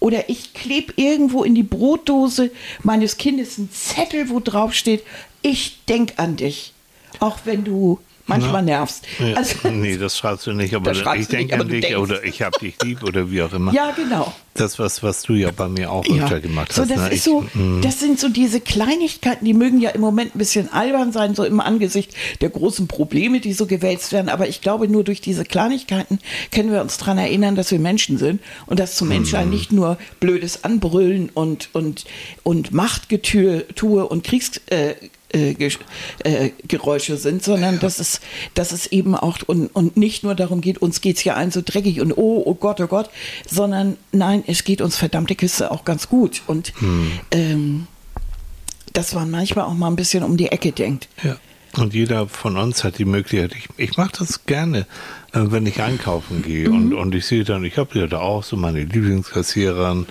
Oder ich klebe irgendwo in die Brotdose meines Kindes einen Zettel, wo drauf steht, ich denke an dich. Auch wenn du manchmal Na, nervst. Ja, also, nee, das schreibst du nicht, aber ich denke an dich oder ich habe dich lieb oder wie auch immer. Ja, genau. Das, was, was du ja bei mir auch ja. öfter gemacht so, hast. Das, ne? ist ich, so, mm. das sind so diese Kleinigkeiten, die mögen ja im Moment ein bisschen albern sein, so im Angesicht der großen Probleme, die so gewälzt werden. Aber ich glaube, nur durch diese Kleinigkeiten können wir uns daran erinnern, dass wir Menschen sind und dass zum Menschsein mm. nicht nur blödes Anbrüllen und, und, und Machtgetue und Kriegs, äh, äh, äh, Geräusche sind, sondern dass es, dass es eben auch und, und nicht nur darum geht, uns geht es hier ein so dreckig und oh, oh Gott, oh Gott, sondern nein, es geht uns verdammte Kiste auch ganz gut. Und hm. ähm, dass man manchmal auch mal ein bisschen um die Ecke denkt. Ja. Und jeder von uns hat die Möglichkeit, ich, ich mache das gerne, äh, wenn ich einkaufen gehe mhm. und, und ich sehe dann, ich habe ja da auch so meine Lieblingskassiererin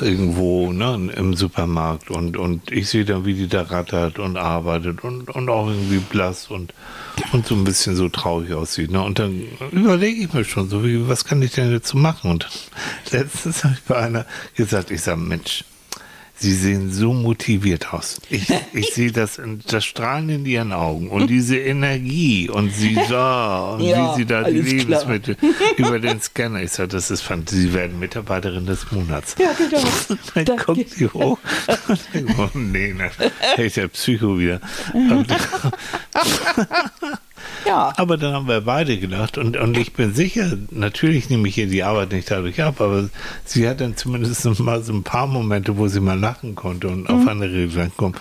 irgendwo ne, im Supermarkt und, und ich sehe dann, wie die da rattert und arbeitet und, und auch irgendwie blass und, und so ein bisschen so traurig aussieht. Ne? Und dann überlege ich mir schon so, wie, was kann ich denn dazu machen? Und letztens habe ich bei einer gesagt, ich sage, Mensch, Sie sehen so motiviert aus. Ich, ich sehe das, das Strahlen in Ihren Augen und diese Energie und Sie da und ja, wie Sie da die Lebensmittel klar. über den Scanner. Ich sage, das ist fantastisch. Sie werden Mitarbeiterin des Monats. Ja, genau. Dann da kommt sie hoch und denkt, oh nee, ne, ist der Psycho wieder. Ja. Aber dann haben wir beide gedacht und, und ich bin sicher, natürlich nehme ich ihr die Arbeit nicht dadurch ab, aber sie hat dann zumindest mal so ein paar Momente, wo sie mal lachen konnte und mhm. auf andere Gedanken kommen.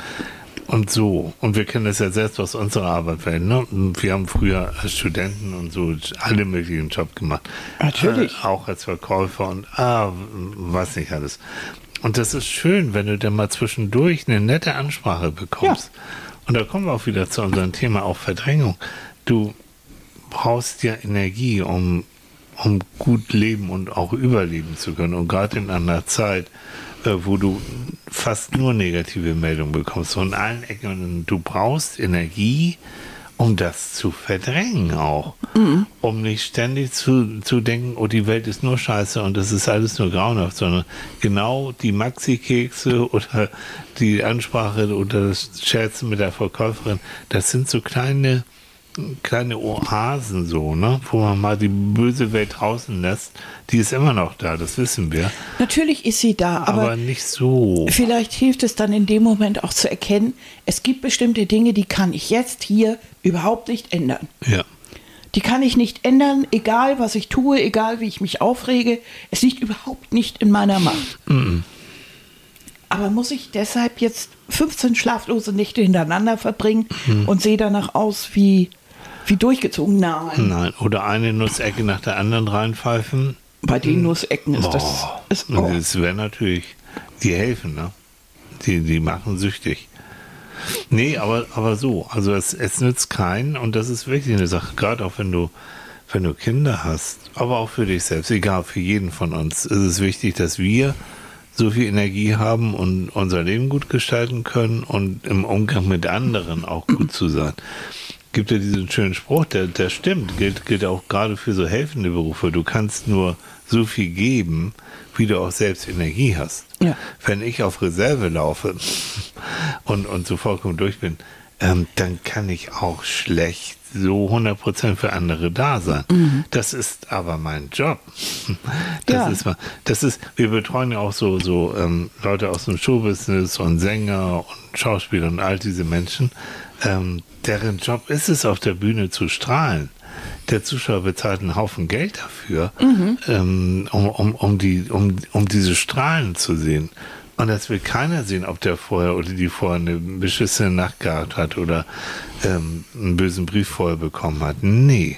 Und so. Und wir kennen das ja selbst aus unserer Arbeit. Ne? Wir haben früher als Studenten und so alle möglichen Jobs gemacht. Natürlich. Äh, auch als Verkäufer und ah, was nicht alles. Und das ist schön, wenn du dann mal zwischendurch eine nette Ansprache bekommst. Ja. Und da kommen wir auch wieder zu unserem Thema auch Verdrängung du brauchst ja Energie, um, um gut leben und auch überleben zu können. Und gerade in einer Zeit, äh, wo du fast nur negative Meldungen bekommst, von allen Ecken, und du brauchst Energie, um das zu verdrängen auch. Mhm. Um nicht ständig zu, zu denken, oh, die Welt ist nur scheiße und das ist alles nur grauenhaft, sondern genau die Maxi-Kekse oder die Ansprache oder das Scherzen mit der Verkäuferin, das sind so kleine kleine Oasen so, ne? wo man mal die böse Welt draußen lässt. Die ist immer noch da, das wissen wir. Natürlich ist sie da, aber, aber nicht so. Vielleicht hilft es dann in dem Moment auch zu erkennen, es gibt bestimmte Dinge, die kann ich jetzt hier überhaupt nicht ändern. Ja. Die kann ich nicht ändern, egal was ich tue, egal wie ich mich aufrege. Es liegt überhaupt nicht in meiner Macht. Mm aber muss ich deshalb jetzt 15 schlaflose Nächte hintereinander verbringen mhm. und sehe danach aus wie wie durchgezogen? Nein. Nein, oder eine Nussecke nach der anderen reinpfeifen. Bei den Nussecken ist das. Ist, oh. das wäre natürlich, die helfen, ne? Die, die machen süchtig. Nee, aber, aber so, also es, es nützt keinen und das ist wirklich eine Sache, gerade auch wenn du, wenn du Kinder hast, aber auch für dich selbst, egal, für jeden von uns, ist es wichtig, dass wir so viel Energie haben und unser Leben gut gestalten können und im Umgang mit anderen auch gut zu sein. Gibt ja diesen schönen Spruch, der, der stimmt, gilt, gilt auch gerade für so helfende Berufe. Du kannst nur so viel geben, wie du auch selbst Energie hast. Ja. Wenn ich auf Reserve laufe und, und so vollkommen durch bin, ähm, dann kann ich auch schlecht so 100% für andere da sein. Das ist aber mein Job. Das Ja. ist das ist, wir betreuen ja auch so, so ähm, Leute aus dem Showbusiness und Sänger und Schauspieler und all diese Menschen, ähm, deren Job ist es, auf der Bühne zu strahlen. Der Zuschauer bezahlt einen Haufen Geld dafür, ähm, um, um, um, die, um, um diese Strahlen zu sehen. Und das will keiner sehen, ob der vorher oder die vorher eine beschissene Nacht gehabt hat oder ähm, einen bösen Brief vorher bekommen hat. Nee.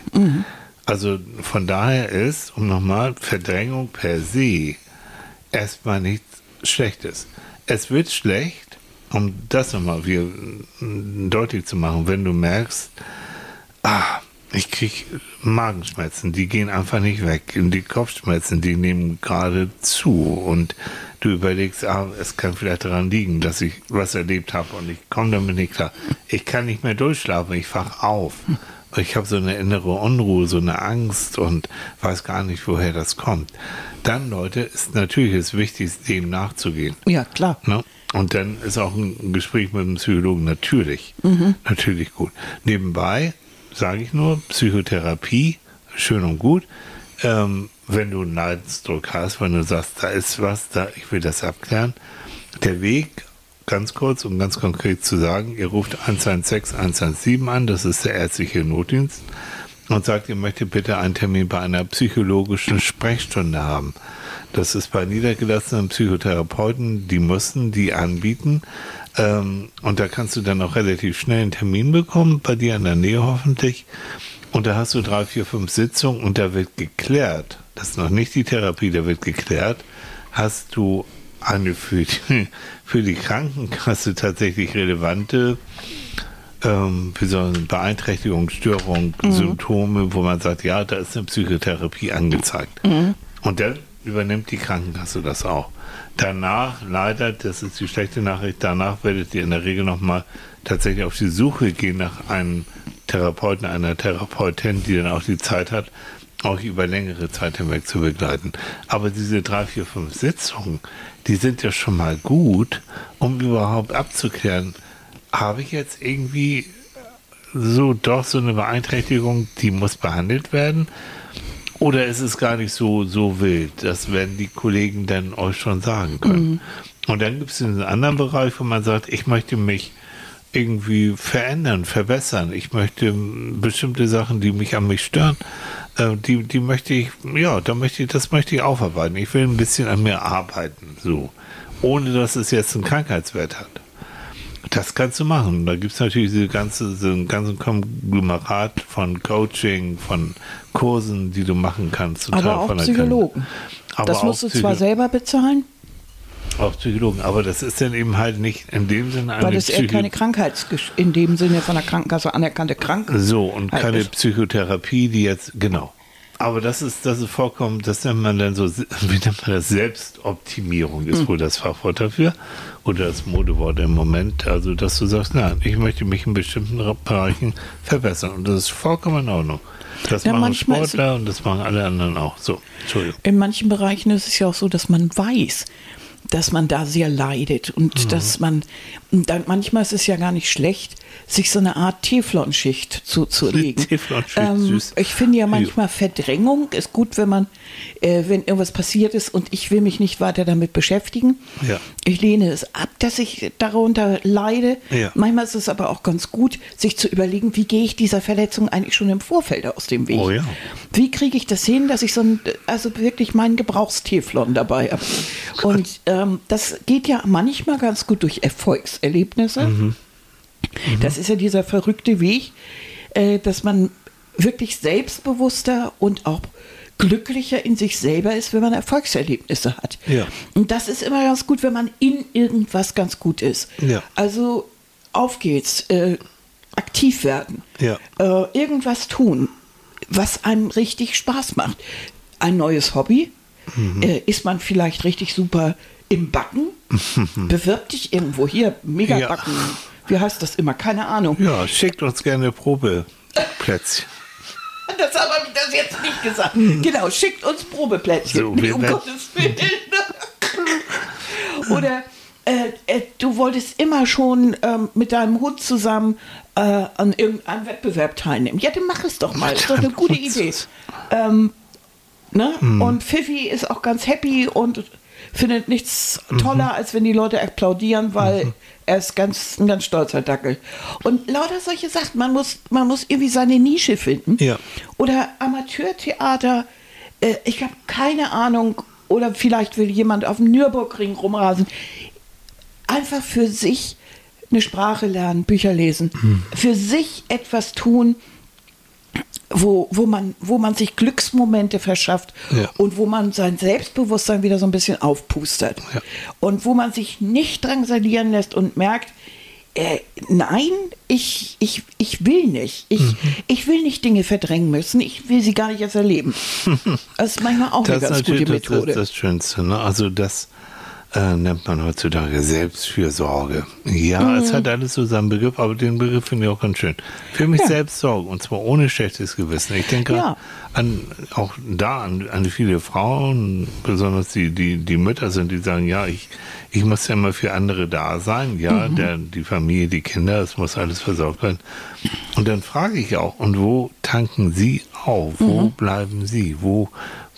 Also von daher ist, um nochmal, Verdrängung per se erstmal nichts Schlechtes. Es wird schlecht, um das nochmal wieder mm, deutlich zu machen, wenn du merkst, ah, ich krieg Magenschmerzen, die gehen einfach nicht weg. Und die Kopfschmerzen, die nehmen gerade zu. Und du überlegst, ah, es kann vielleicht daran liegen, dass ich was erlebt habe und ich komme damit nicht klar. Ich kann nicht mehr durchschlafen, ich wach auf. Ich habe so eine innere Unruhe, so eine Angst und weiß gar nicht, woher das kommt. Dann, Leute, ist natürlich es wichtig, dem nachzugehen. Ja, klar. Ne? Und dann ist auch ein Gespräch mit dem Psychologen natürlich, natürlich gut. Nebenbei sage ich nur, Psychotherapie, schön und gut. Ähm, wenn du einen Leidensdruck hast, wenn du sagst, da ist was, da, ich will das abklären. Der Weg, ganz kurz und ganz konkret zu sagen, ihr ruft 116 117 an, das ist der ärztliche Notdienst, und sagt, ihr möchtet bitte einen Termin bei einer psychologischen Sprechstunde haben. Das ist bei niedergelassenen Psychotherapeuten, die müssen die anbieten. Ähm, und da kannst du dann auch relativ schnell einen Termin bekommen, bei dir in der Nähe hoffentlich. Und da hast du drei, vier, fünf Sitzungen und da wird geklärt, das ist noch nicht die Therapie, da wird geklärt, hast du eine für die, für die Krankenkasse tatsächlich relevante ähm, wie so eine Beeinträchtigung, Störung, Symptome, wo man sagt, ja, da ist eine Psychotherapie angezeigt. Und dann übernimmt die Krankenkasse das auch. Danach, leider, das ist die schlechte Nachricht, danach werdet ihr in der Regel nochmal tatsächlich auf die Suche gehen nach einem Therapeuten, einer Therapeutin, die dann auch die Zeit hat, auch über längere Zeit hinweg zu begleiten. Aber diese drei, vier, fünf Sitzungen, die sind ja schon mal gut, um überhaupt abzuklären, habe ich jetzt irgendwie so doch so eine Beeinträchtigung, die muss behandelt werden? Oder ist es gar nicht so, so wild? Das werden die Kollegen dann euch schon sagen können. Und dann gibt es einen anderen Bereich, wo man sagt, ich möchte mich irgendwie verändern, verbessern. Ich möchte bestimmte Sachen, die mich an mich stören, äh, die, die möchte ich, ja, da möchte ich, das möchte ich aufarbeiten. Ich will ein bisschen an mir arbeiten, so. Ohne dass es jetzt einen Krankheitswert hat. Das kannst du machen. Da gibt es natürlich diese ganze, so einen ganzen Konglomerat von Coaching, von Kursen, die du machen kannst. Aber auch Psychologen. Aber das musst du zwar selber bezahlen, Auch Psychologen. Aber das ist dann eben halt nicht in dem Sinne eine weil eher Psycho- keine Krankheits in dem Sinne von der Krankenkasse anerkannte Krankheit So, und keine ist. Psychotherapie, die jetzt, genau. Aber das ist, das ist vollkommen, das nennt man dann so, wie nennt man das? Selbstoptimierung ist wohl das Fachwort dafür. Oder das Modewort im Moment. Also, dass du sagst, nein, ich möchte mich in bestimmten Bereichen verbessern. Und das ist vollkommen in Ordnung. Das Ja, machen Sportler und das machen alle anderen auch. So, Entschuldigung. In manchen Bereichen ist es ja auch so, dass man weiß, dass man da sehr leidet und Mhm. dass man, dann, manchmal ist es ja gar nicht schlecht, sich so eine Art Teflonschicht zuzulegen. Teflonschicht, ähm, süß. ich finde ja manchmal Verdrängung ist gut, wenn man, äh, wenn irgendwas passiert ist und ich will mich nicht weiter damit beschäftigen. Ja. Ich lehne es ab, dass ich darunter leide. Ja. Manchmal ist es aber auch ganz gut, sich zu überlegen, wie gehe ich dieser Verletzung eigentlich schon im Vorfeld aus dem Weg. Oh ja. Wie kriege ich das hin, dass ich so ein, also wirklich meinen Gebrauchsteflon dabei habe? Und ähm, das geht ja manchmal ganz gut durch Erfolgserlebnisse. Das ist ja dieser verrückte Weg, äh, dass man wirklich selbstbewusster und auch glücklicher in sich selber ist, wenn man Erfolgserlebnisse hat. Ja. Und das ist immer ganz gut, wenn man in irgendwas ganz gut ist. Ja. Also auf geht's, äh, aktiv werden, Ja. äh, irgendwas tun, was einem richtig Spaß macht. Ein neues Hobby, Mhm. äh, ist man vielleicht richtig super im Backen, bewirb dich irgendwo hier, mega Ja. Wie heißt das immer? Keine Ahnung. Ja, schickt uns gerne Probeplätzchen. Das habe ich das jetzt nicht gesagt. Genau, schickt uns Probeplätzchen. So, Nee, um werden- Gottes Willen. Oder äh, äh, du wolltest immer schon ähm, mit deinem Hund zusammen äh, an irgendeinem Wettbewerb teilnehmen. Ja, dann mach es doch mal. Ist doch eine gute Idee. Ähm, ne? Hm. Und Pfiffi ist auch ganz happy und findet nichts Mhm. toller, als wenn die Leute applaudieren, weil er ist ganz, ein ganz stolzer Dackel. Und lauter solche Sachen. Man muss, man muss irgendwie seine Nische finden. Ja. Oder Amateurtheater. Äh, ich habe keine Ahnung. Oder vielleicht will jemand auf dem Nürburgring rumrasen. Einfach für sich eine Sprache lernen, Bücher lesen. Hm. Für sich etwas tun, wo, wo, man, wo man sich Glücksmomente verschafft Ja. und wo man sein Selbstbewusstsein wieder so ein bisschen aufpustert. Ja. Und wo man sich nicht drangsalieren lässt und merkt, äh, nein, ich, ich, ich will nicht. Ich, Mhm. ich will nicht Dinge verdrängen müssen. Ich will sie gar nicht erst erleben. Das ist manchmal auch eine Das ist ganz gute das, Methode. das, das Schönste. Ne? Also das äh, nennt man heutzutage Selbstfürsorge. Ja, Mhm. es hat alles so seinen Begriff, aber den Begriff finde ich auch ganz schön. Für mich Ja. selbst sorgen und zwar ohne schlechtes Gewissen. Ich denke Ja. an auch da an, an viele Frauen, besonders die, die, die Mütter sind, die sagen, ja, ich, ich muss ja immer für andere da sein, ja, Mhm. der, die Familie, die Kinder, es muss alles versorgt werden. Und dann frage ich auch, und wo tanken Sie auf? Wo Mhm. bleiben Sie? Wo,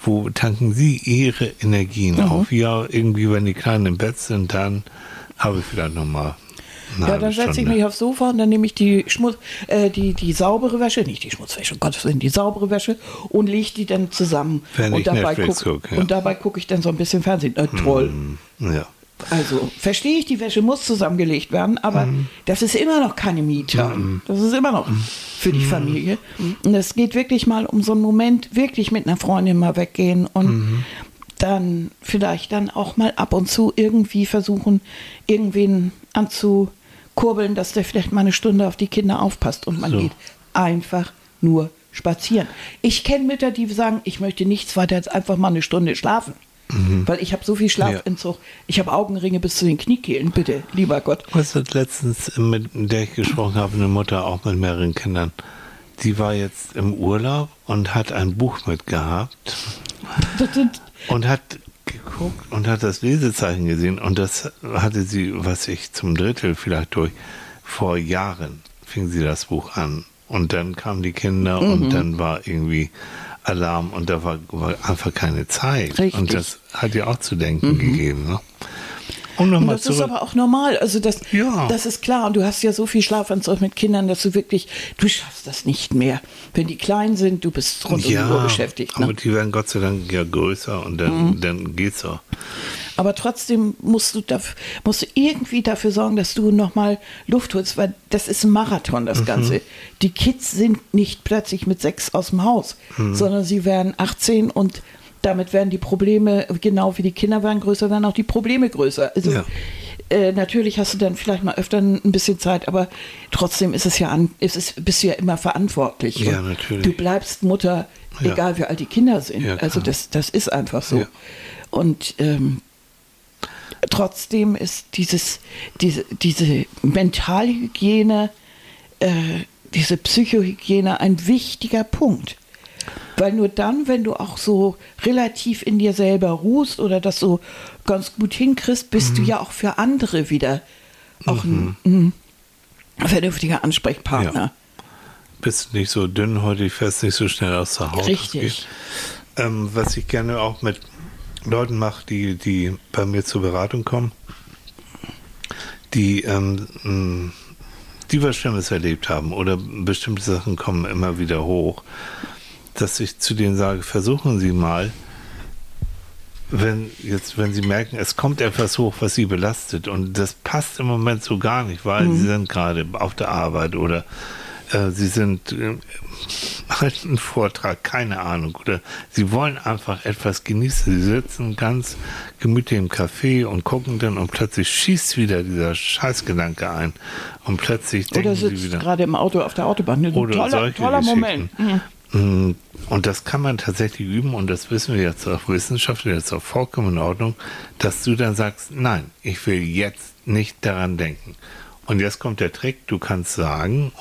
wo tanken Sie Ihre Energien Mhm. auf? Ja, irgendwie, wenn die Kleinen im Bett sind, dann habe ich vielleicht nochmal Ja, dann setze ich mich aufs Sofa und dann nehme ich die Schmutz, äh, die, die saubere Wäsche, nicht die Schmutzwäsche, um Gottes Willen, die saubere Wäsche und lege die dann zusammen. Wenn und dabei guck, guck, ja. Und dabei gucke ich dann so ein bisschen Fernsehen. Äh, toll. Ja. Also, verstehe ich, die Wäsche muss zusammengelegt werden, aber Mhm. das ist immer noch keine Me-Time. Das ist immer noch für die Familie. Und es geht wirklich mal um so einen Moment, wirklich mit einer Freundin mal weggehen und Mhm. dann vielleicht dann auch mal ab und zu irgendwie versuchen, irgendwen anzukurbeln, dass der vielleicht mal eine Stunde auf die Kinder aufpasst und man So. geht einfach nur spazieren. Ich kenne Mütter, die sagen, ich möchte nichts weiter als einfach mal eine Stunde schlafen. Weil ich habe so viel Schlafentzug. Ich habe Augenringe bis zu den Kniekehlen, bitte, lieber Gott. Was hat letztens, mit der ich gesprochen habe, eine Mutter auch mit mehreren Kindern, die war jetzt im Urlaub und hat ein Buch mitgehabt und hat geguckt und hat das Lesezeichen gesehen und das hatte sie, was ich zum Drittel vielleicht durch, vor Jahren fing sie das Buch an und dann kamen die Kinder Mhm. und dann war irgendwie Alarm und da war, war einfach keine Zeit Richtig. Mhm. und das hat ihr auch zu denken gegeben. Ne? Um und das ist aber auch normal. Also das, Ja. das ist klar. Und du hast ja so viel Schlafanzug mit Kindern, dass du wirklich, du schaffst das nicht mehr. Wenn die klein sind, du bist rund um die Uhr beschäftigt. aber Ne? die werden Gott sei Dank ja größer und dann, Mhm. dann geht's auch. Aber trotzdem musst du, daf- musst du irgendwie dafür sorgen, dass du nochmal Luft holst, weil das ist ein Marathon, das Ganze. Die Kids sind nicht plötzlich mit sechs aus dem Haus, sondern sie werden 18 und damit werden die Probleme, genau wie die Kinder werden größer, werden auch die Probleme größer. Also, Ja. äh, natürlich hast du dann vielleicht mal öfter ein bisschen Zeit, aber trotzdem ist es ja an, ist es, bist du ja immer verantwortlich. Ja, natürlich. Du bleibst Mutter, Ja. egal wie alt die Kinder sind. Ja, also das, das ist einfach so. Ja. Und ähm, trotzdem ist dieses, diese, diese Mentalhygiene, äh, diese Psychohygiene ein wichtiger Punkt. Weil nur dann, wenn du auch so relativ in dir selber ruhst oder das so ganz gut hinkriegst, bist Mhm. du ja auch für andere wieder auch ein, ein vernünftiger Ansprechpartner. Ja. Bist nicht so dünnhäutig, fährst nicht so schnell aus der Haut. Richtig. Ähm, was ich gerne auch mit Leuten mache, die, die bei mir zur Beratung kommen, die, ähm, mh, die was Schlimmes erlebt haben oder bestimmte Sachen kommen immer wieder hoch, dass ich zu denen sage, versuchen Sie mal, wenn jetzt, wenn Sie merken, es kommt etwas hoch, was Sie belastet und das passt im Moment so gar nicht, weil Sie sind gerade auf der Arbeit oder äh, sie sind äh, halten einen Vortrag, keine Ahnung, oder sie wollen einfach etwas genießen. Sie sitzen ganz gemütlich im Café und gucken dann und plötzlich schießt wieder dieser Scheißgedanke ein und plötzlich denken Oder sie sitzt wieder. gerade im Auto auf der Autobahn. Ein Oder toller, solche toller. Moment. Mhm. Mm, Und das kann man tatsächlich üben und das wissen wir jetzt auch wissenschaftlich, das ist auch vollkommen in Ordnung, dass du dann sagst, nein, ich will jetzt nicht daran denken. Und jetzt kommt der Trick, du kannst sagen,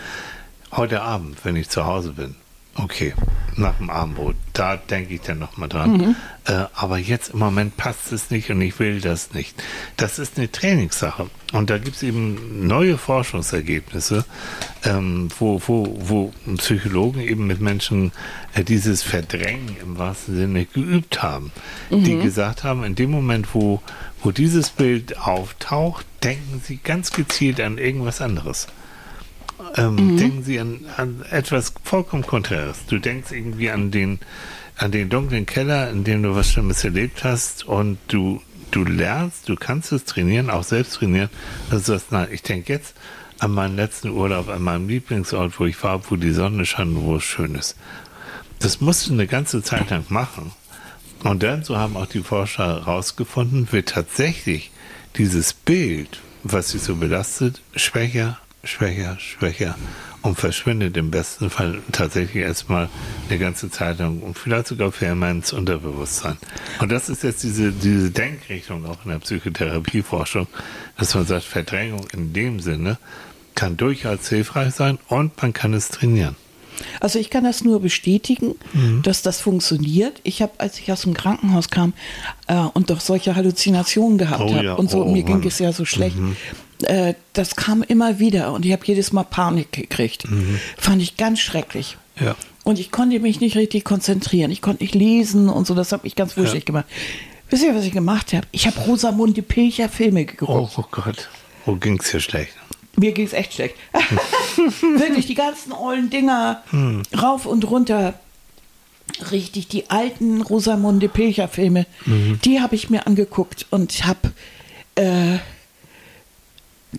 heute Abend, wenn ich zu Hause bin, okay, nach dem Abendbrot, da denke ich dann nochmal dran. Äh, aber jetzt im Moment passt es nicht und ich will das nicht. Das ist eine Trainingssache. Und da gibt es eben neue Forschungsergebnisse, ähm, wo, wo, wo Psychologen eben mit Menschen äh, dieses Verdrängen im wahrsten Sinne geübt haben. Die gesagt haben, in dem Moment, wo, wo dieses Bild auftaucht, denken sie ganz gezielt an irgendwas anderes ähm, denken Sie an, an etwas vollkommen Konträres. Du denkst irgendwie an den, an den dunklen Keller, in dem du was Schlimmes erlebt hast und du, du lernst, du kannst es trainieren, auch selbst trainieren, du sagst, nein, ich denke jetzt an meinen letzten Urlaub, an meinem Lieblingsort, wo ich war, wo die Sonne scheint wo es schön ist. Das musst du eine ganze Zeit lang machen. Und dann, so haben auch die Forscher herausgefunden, wird tatsächlich dieses Bild, was sie so belastet, schwächer, schwächer, schwächer und verschwindet im besten Fall tatsächlich erstmal eine ganze Zeit lang und vielleicht sogar für immer ins Unterbewusstsein. Und das ist jetzt diese, diese Denkrichtung auch in der Psychotherapieforschung, dass man sagt, Verdrängung in dem Sinne kann durchaus hilfreich sein und man kann es trainieren. Also ich kann das nur bestätigen, Mhm. dass das funktioniert. Ich habe, als ich aus dem Krankenhaus kam äh, und doch solche Halluzinationen gehabt Oh habe ja, und so, oh mir ging Mann. Mhm. es ja so schlecht. Äh, das kam immer wieder und ich habe jedes Mal Panik gekriegt. Fand ich ganz schrecklich. Mhm. Ja. Und ich konnte mich nicht richtig konzentrieren. Ich konnte nicht lesen und so. Das hat mich ganz wuschig gemacht. Wisst ihr, was ich gemacht habe? Ich habe Rosamunde Pilcher Filme Oh, geguckt. oh Gott, wo ging es hier schlecht? Mir ging es echt schlecht. Wirklich, die ganzen ollen Dinger rauf und runter. Richtig, die alten Rosamunde Pilcher Filme, die habe ich mir angeguckt und habe äh,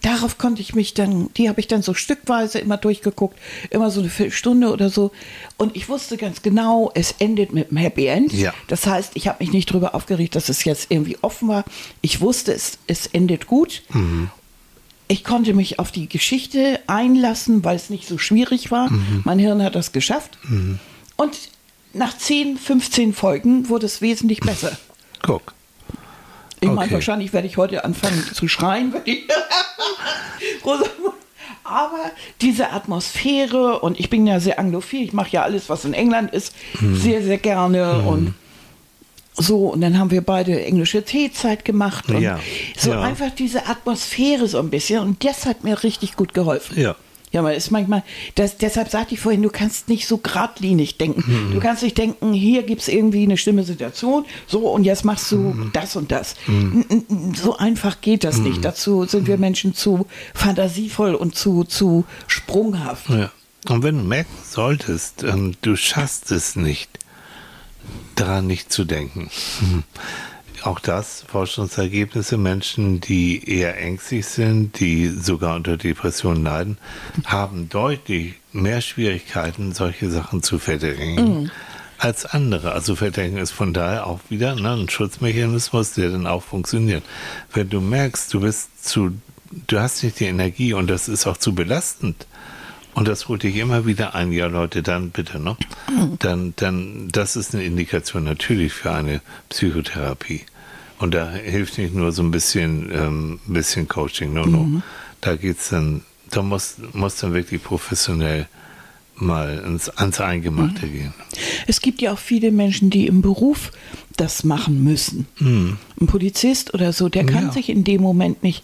darauf konnte ich mich dann, die habe ich dann so stückweise immer durchgeguckt, immer so eine Viertelstunde oder so. Und ich wusste ganz genau, es endet mit einem Happy End. Ja. Das heißt, ich habe mich nicht darüber aufgeregt, dass es jetzt irgendwie offen war. Ich wusste, es, es endet gut. Ich konnte mich auf die Geschichte einlassen, weil es nicht so schwierig war. Mein Hirn hat das geschafft. Und nach 10, 15 Folgen wurde es wesentlich besser. Guck. Ich meine, Okay. wahrscheinlich werde ich heute anfangen zu schreien. Aber diese Atmosphäre und ich bin ja sehr anglophil, ich mache ja alles, was in England ist, Mhm. sehr, sehr gerne und so. Und dann haben wir beide englische Teezeit gemacht und Ja, so ja. einfach diese Atmosphäre so ein bisschen und das hat mir richtig gut geholfen. Ja. Ja, weil es manchmal, das, deshalb sagte ich vorhin, du kannst nicht so geradlinig denken. Mhm. Du kannst nicht denken, hier gibt es irgendwie eine schlimme Situation, so und jetzt machst du Mhm. das und das. N- So einfach geht das nicht. Dazu sind wir Menschen zu fantasievoll und zu, zu sprunghaft. Ja. Und wenn du merken solltest, du schaffst es nicht, daran nicht zu denken. Auch das, Forschungsergebnisse, Menschen, die eher ängstlich sind, die sogar unter Depressionen leiden, haben deutlich mehr Schwierigkeiten, solche Sachen zu verdrängen. Als andere. Also verdrängen ist von daher auch wieder ne, ein Schutzmechanismus, der dann auch funktioniert. Wenn du merkst, du bist zu, du hast nicht die Energie und das ist auch zu belastend, und das holt dich immer wieder ein, ja Leute, dann bitte, ne? Dann, dann, das ist eine Indikation natürlich für eine Psychotherapie. Und da hilft nicht nur so ein bisschen, ähm, bisschen Coaching, no, no. Da geht's dann, da muss, muss dann wirklich professionell mal ins, ans Eingemachte gehen. Es gibt ja auch viele Menschen, die im Beruf das machen müssen. Ein Polizist oder so, der kann. Ja. sich in dem Moment nicht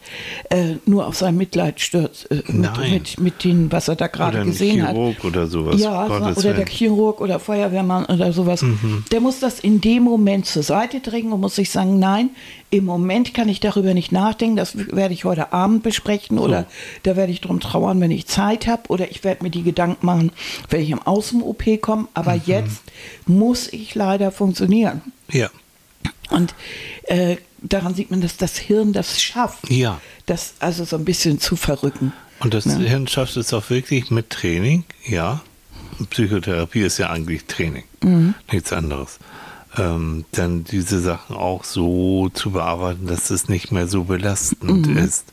äh, nur auf sein Mitleid stürzen, äh, mit, mit, mit dem, was er da gerade gesehen hat. Chirurg oder sowas. Ja, Gottes oder der Willen. Chirurg oder Feuerwehrmann oder sowas. Mhm. Der muss das in dem Moment zur Seite drängen und muss sich sagen, nein, im Moment kann ich darüber nicht nachdenken, das werde ich heute Abend besprechen oder da werde ich drum trauern, wenn ich Zeit habe oder ich werde mir die Gedanken machen, wenn ich im Außen-OP komme, aber Mhm. jetzt muss ich leider funktionieren. Ja. Und äh, daran sieht man, dass das Hirn das schafft, Ja. das also so ein bisschen zu verrücken. Und das Hirn schafft es auch wirklich mit Training, ja. Psychotherapie ist ja eigentlich Training, nichts anderes. Ähm, dann diese Sachen auch so zu bearbeiten, dass es nicht mehr so belastend ist.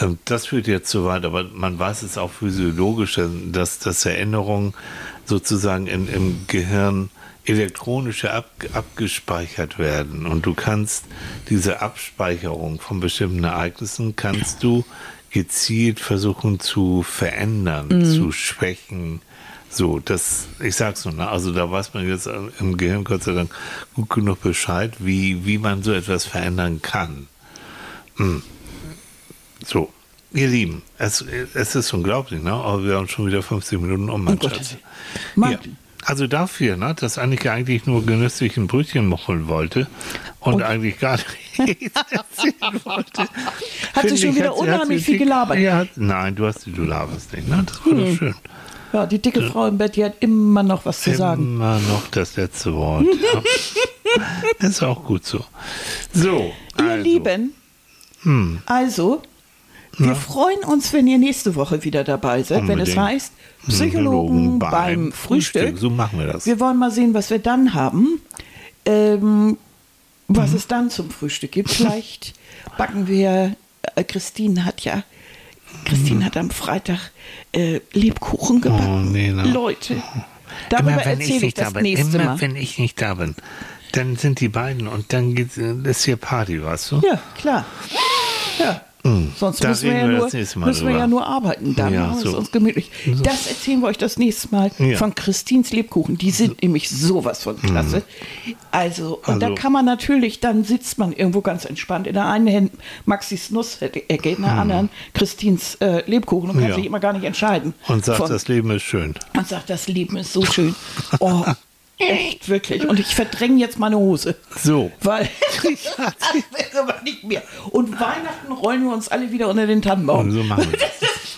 Ähm, das führt jetzt zu weit, aber man weiß es auch physiologisch, dass, dass Erinnerungen sozusagen in, im Gehirn elektronische ab, abgespeichert werden und du kannst diese Abspeicherung von bestimmten Ereignissen kannst du gezielt versuchen zu verändern, zu schwächen. So, das, ich sag's nur, ne? also da weiß man jetzt im Gehirn Gott sei Dank gut genug Bescheid, wie, wie man so etwas verändern kann. Hm. So, ihr Lieben, es, es ist unglaublich, ne? aber wir haben schon wieder 50 Minuten um, mein Oh. Schatz. Ja. Also dafür, ne, dass Annika eigentlich nur genüsslich ein Brötchen machen wollte und, Und- eigentlich gar nichts erzählen wollte. Hat sie schon wieder hat unheimlich hat viel gelabert. Ja, nein, du hast du laberst nicht, ne? Das war Hm. doch schön. Ja, die dicke Frau im Bett, die hat immer noch was zu sagen. Immer noch das letzte Wort. Ja. ist auch gut so. So, Ihr also, Lieben, Hm. also, wir freuen uns, wenn ihr nächste Woche wieder dabei seid, wenn es Unbedingt. heißt Psychologen beim, Frühstück. So machen wir das. Wir wollen mal sehen, was wir dann haben. Ähm, was Mhm. es dann zum Frühstück gibt. Vielleicht backen wir. Äh, Christine hat ja. Christine hat am Freitag äh, Lebkuchen gebacken. Mhm. Oh, nee, ne? Leute, darüber erzähle ich das da bin, nächste immer Mal. wenn ich nicht da bin, dann sind die beiden und dann geht, ist hier Party, weißt du? Ja, klar. Ja. Sonst Da müssen wir, ja wir nur, müssen wir ja nur arbeiten. Dann Ja, machen wir es so. uns gemütlich. Das erzählen wir euch das nächste Mal Ja. von Christines Lebkuchen. Die sind nämlich sowas von klasse. Also, und da Also- kann man natürlich, dann sitzt man irgendwo ganz entspannt. In der einen Hand Maxis Nussecke, in der anderen Christines äh, Lebkuchen und kann sich immer gar nicht entscheiden. Und sagt, Von- das Leben ist schön. und sagt, das Leben ist so schön. Oh, echt, wirklich. Und ich verdränge jetzt meine Hose. So. Weil das ist aber nicht mehr. Und Weihnachten rollen wir uns alle wieder unter den Tannenbaum. Und so machen wir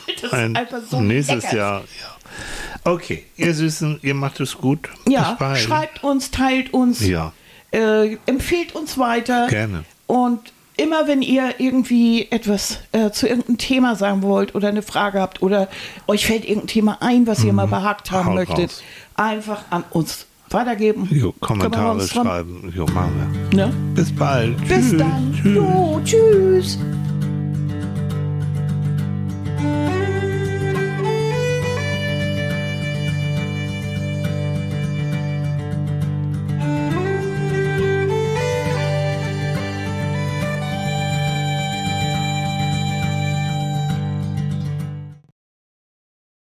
Das ist, das Ein, ist einfach so nächstes lecker. Jahr, ja. Okay, ihr Süßen, ihr macht es gut. Ja, schreibt uns, teilt uns, Ja. äh, empfehlt uns weiter. Gerne. Und immer wenn ihr irgendwie etwas äh, zu irgendeinem Thema sagen wollt oder eine Frage habt oder euch fällt irgendein Thema ein, was ihr mal behagt haben Mhm. Haut möchtet, raus. einfach an uns weitergeben. Jo, Kommentare schreiben. Jo, machen wir. Ne? Bis bald. Bis Tschüss. dann. Jo, tschüss.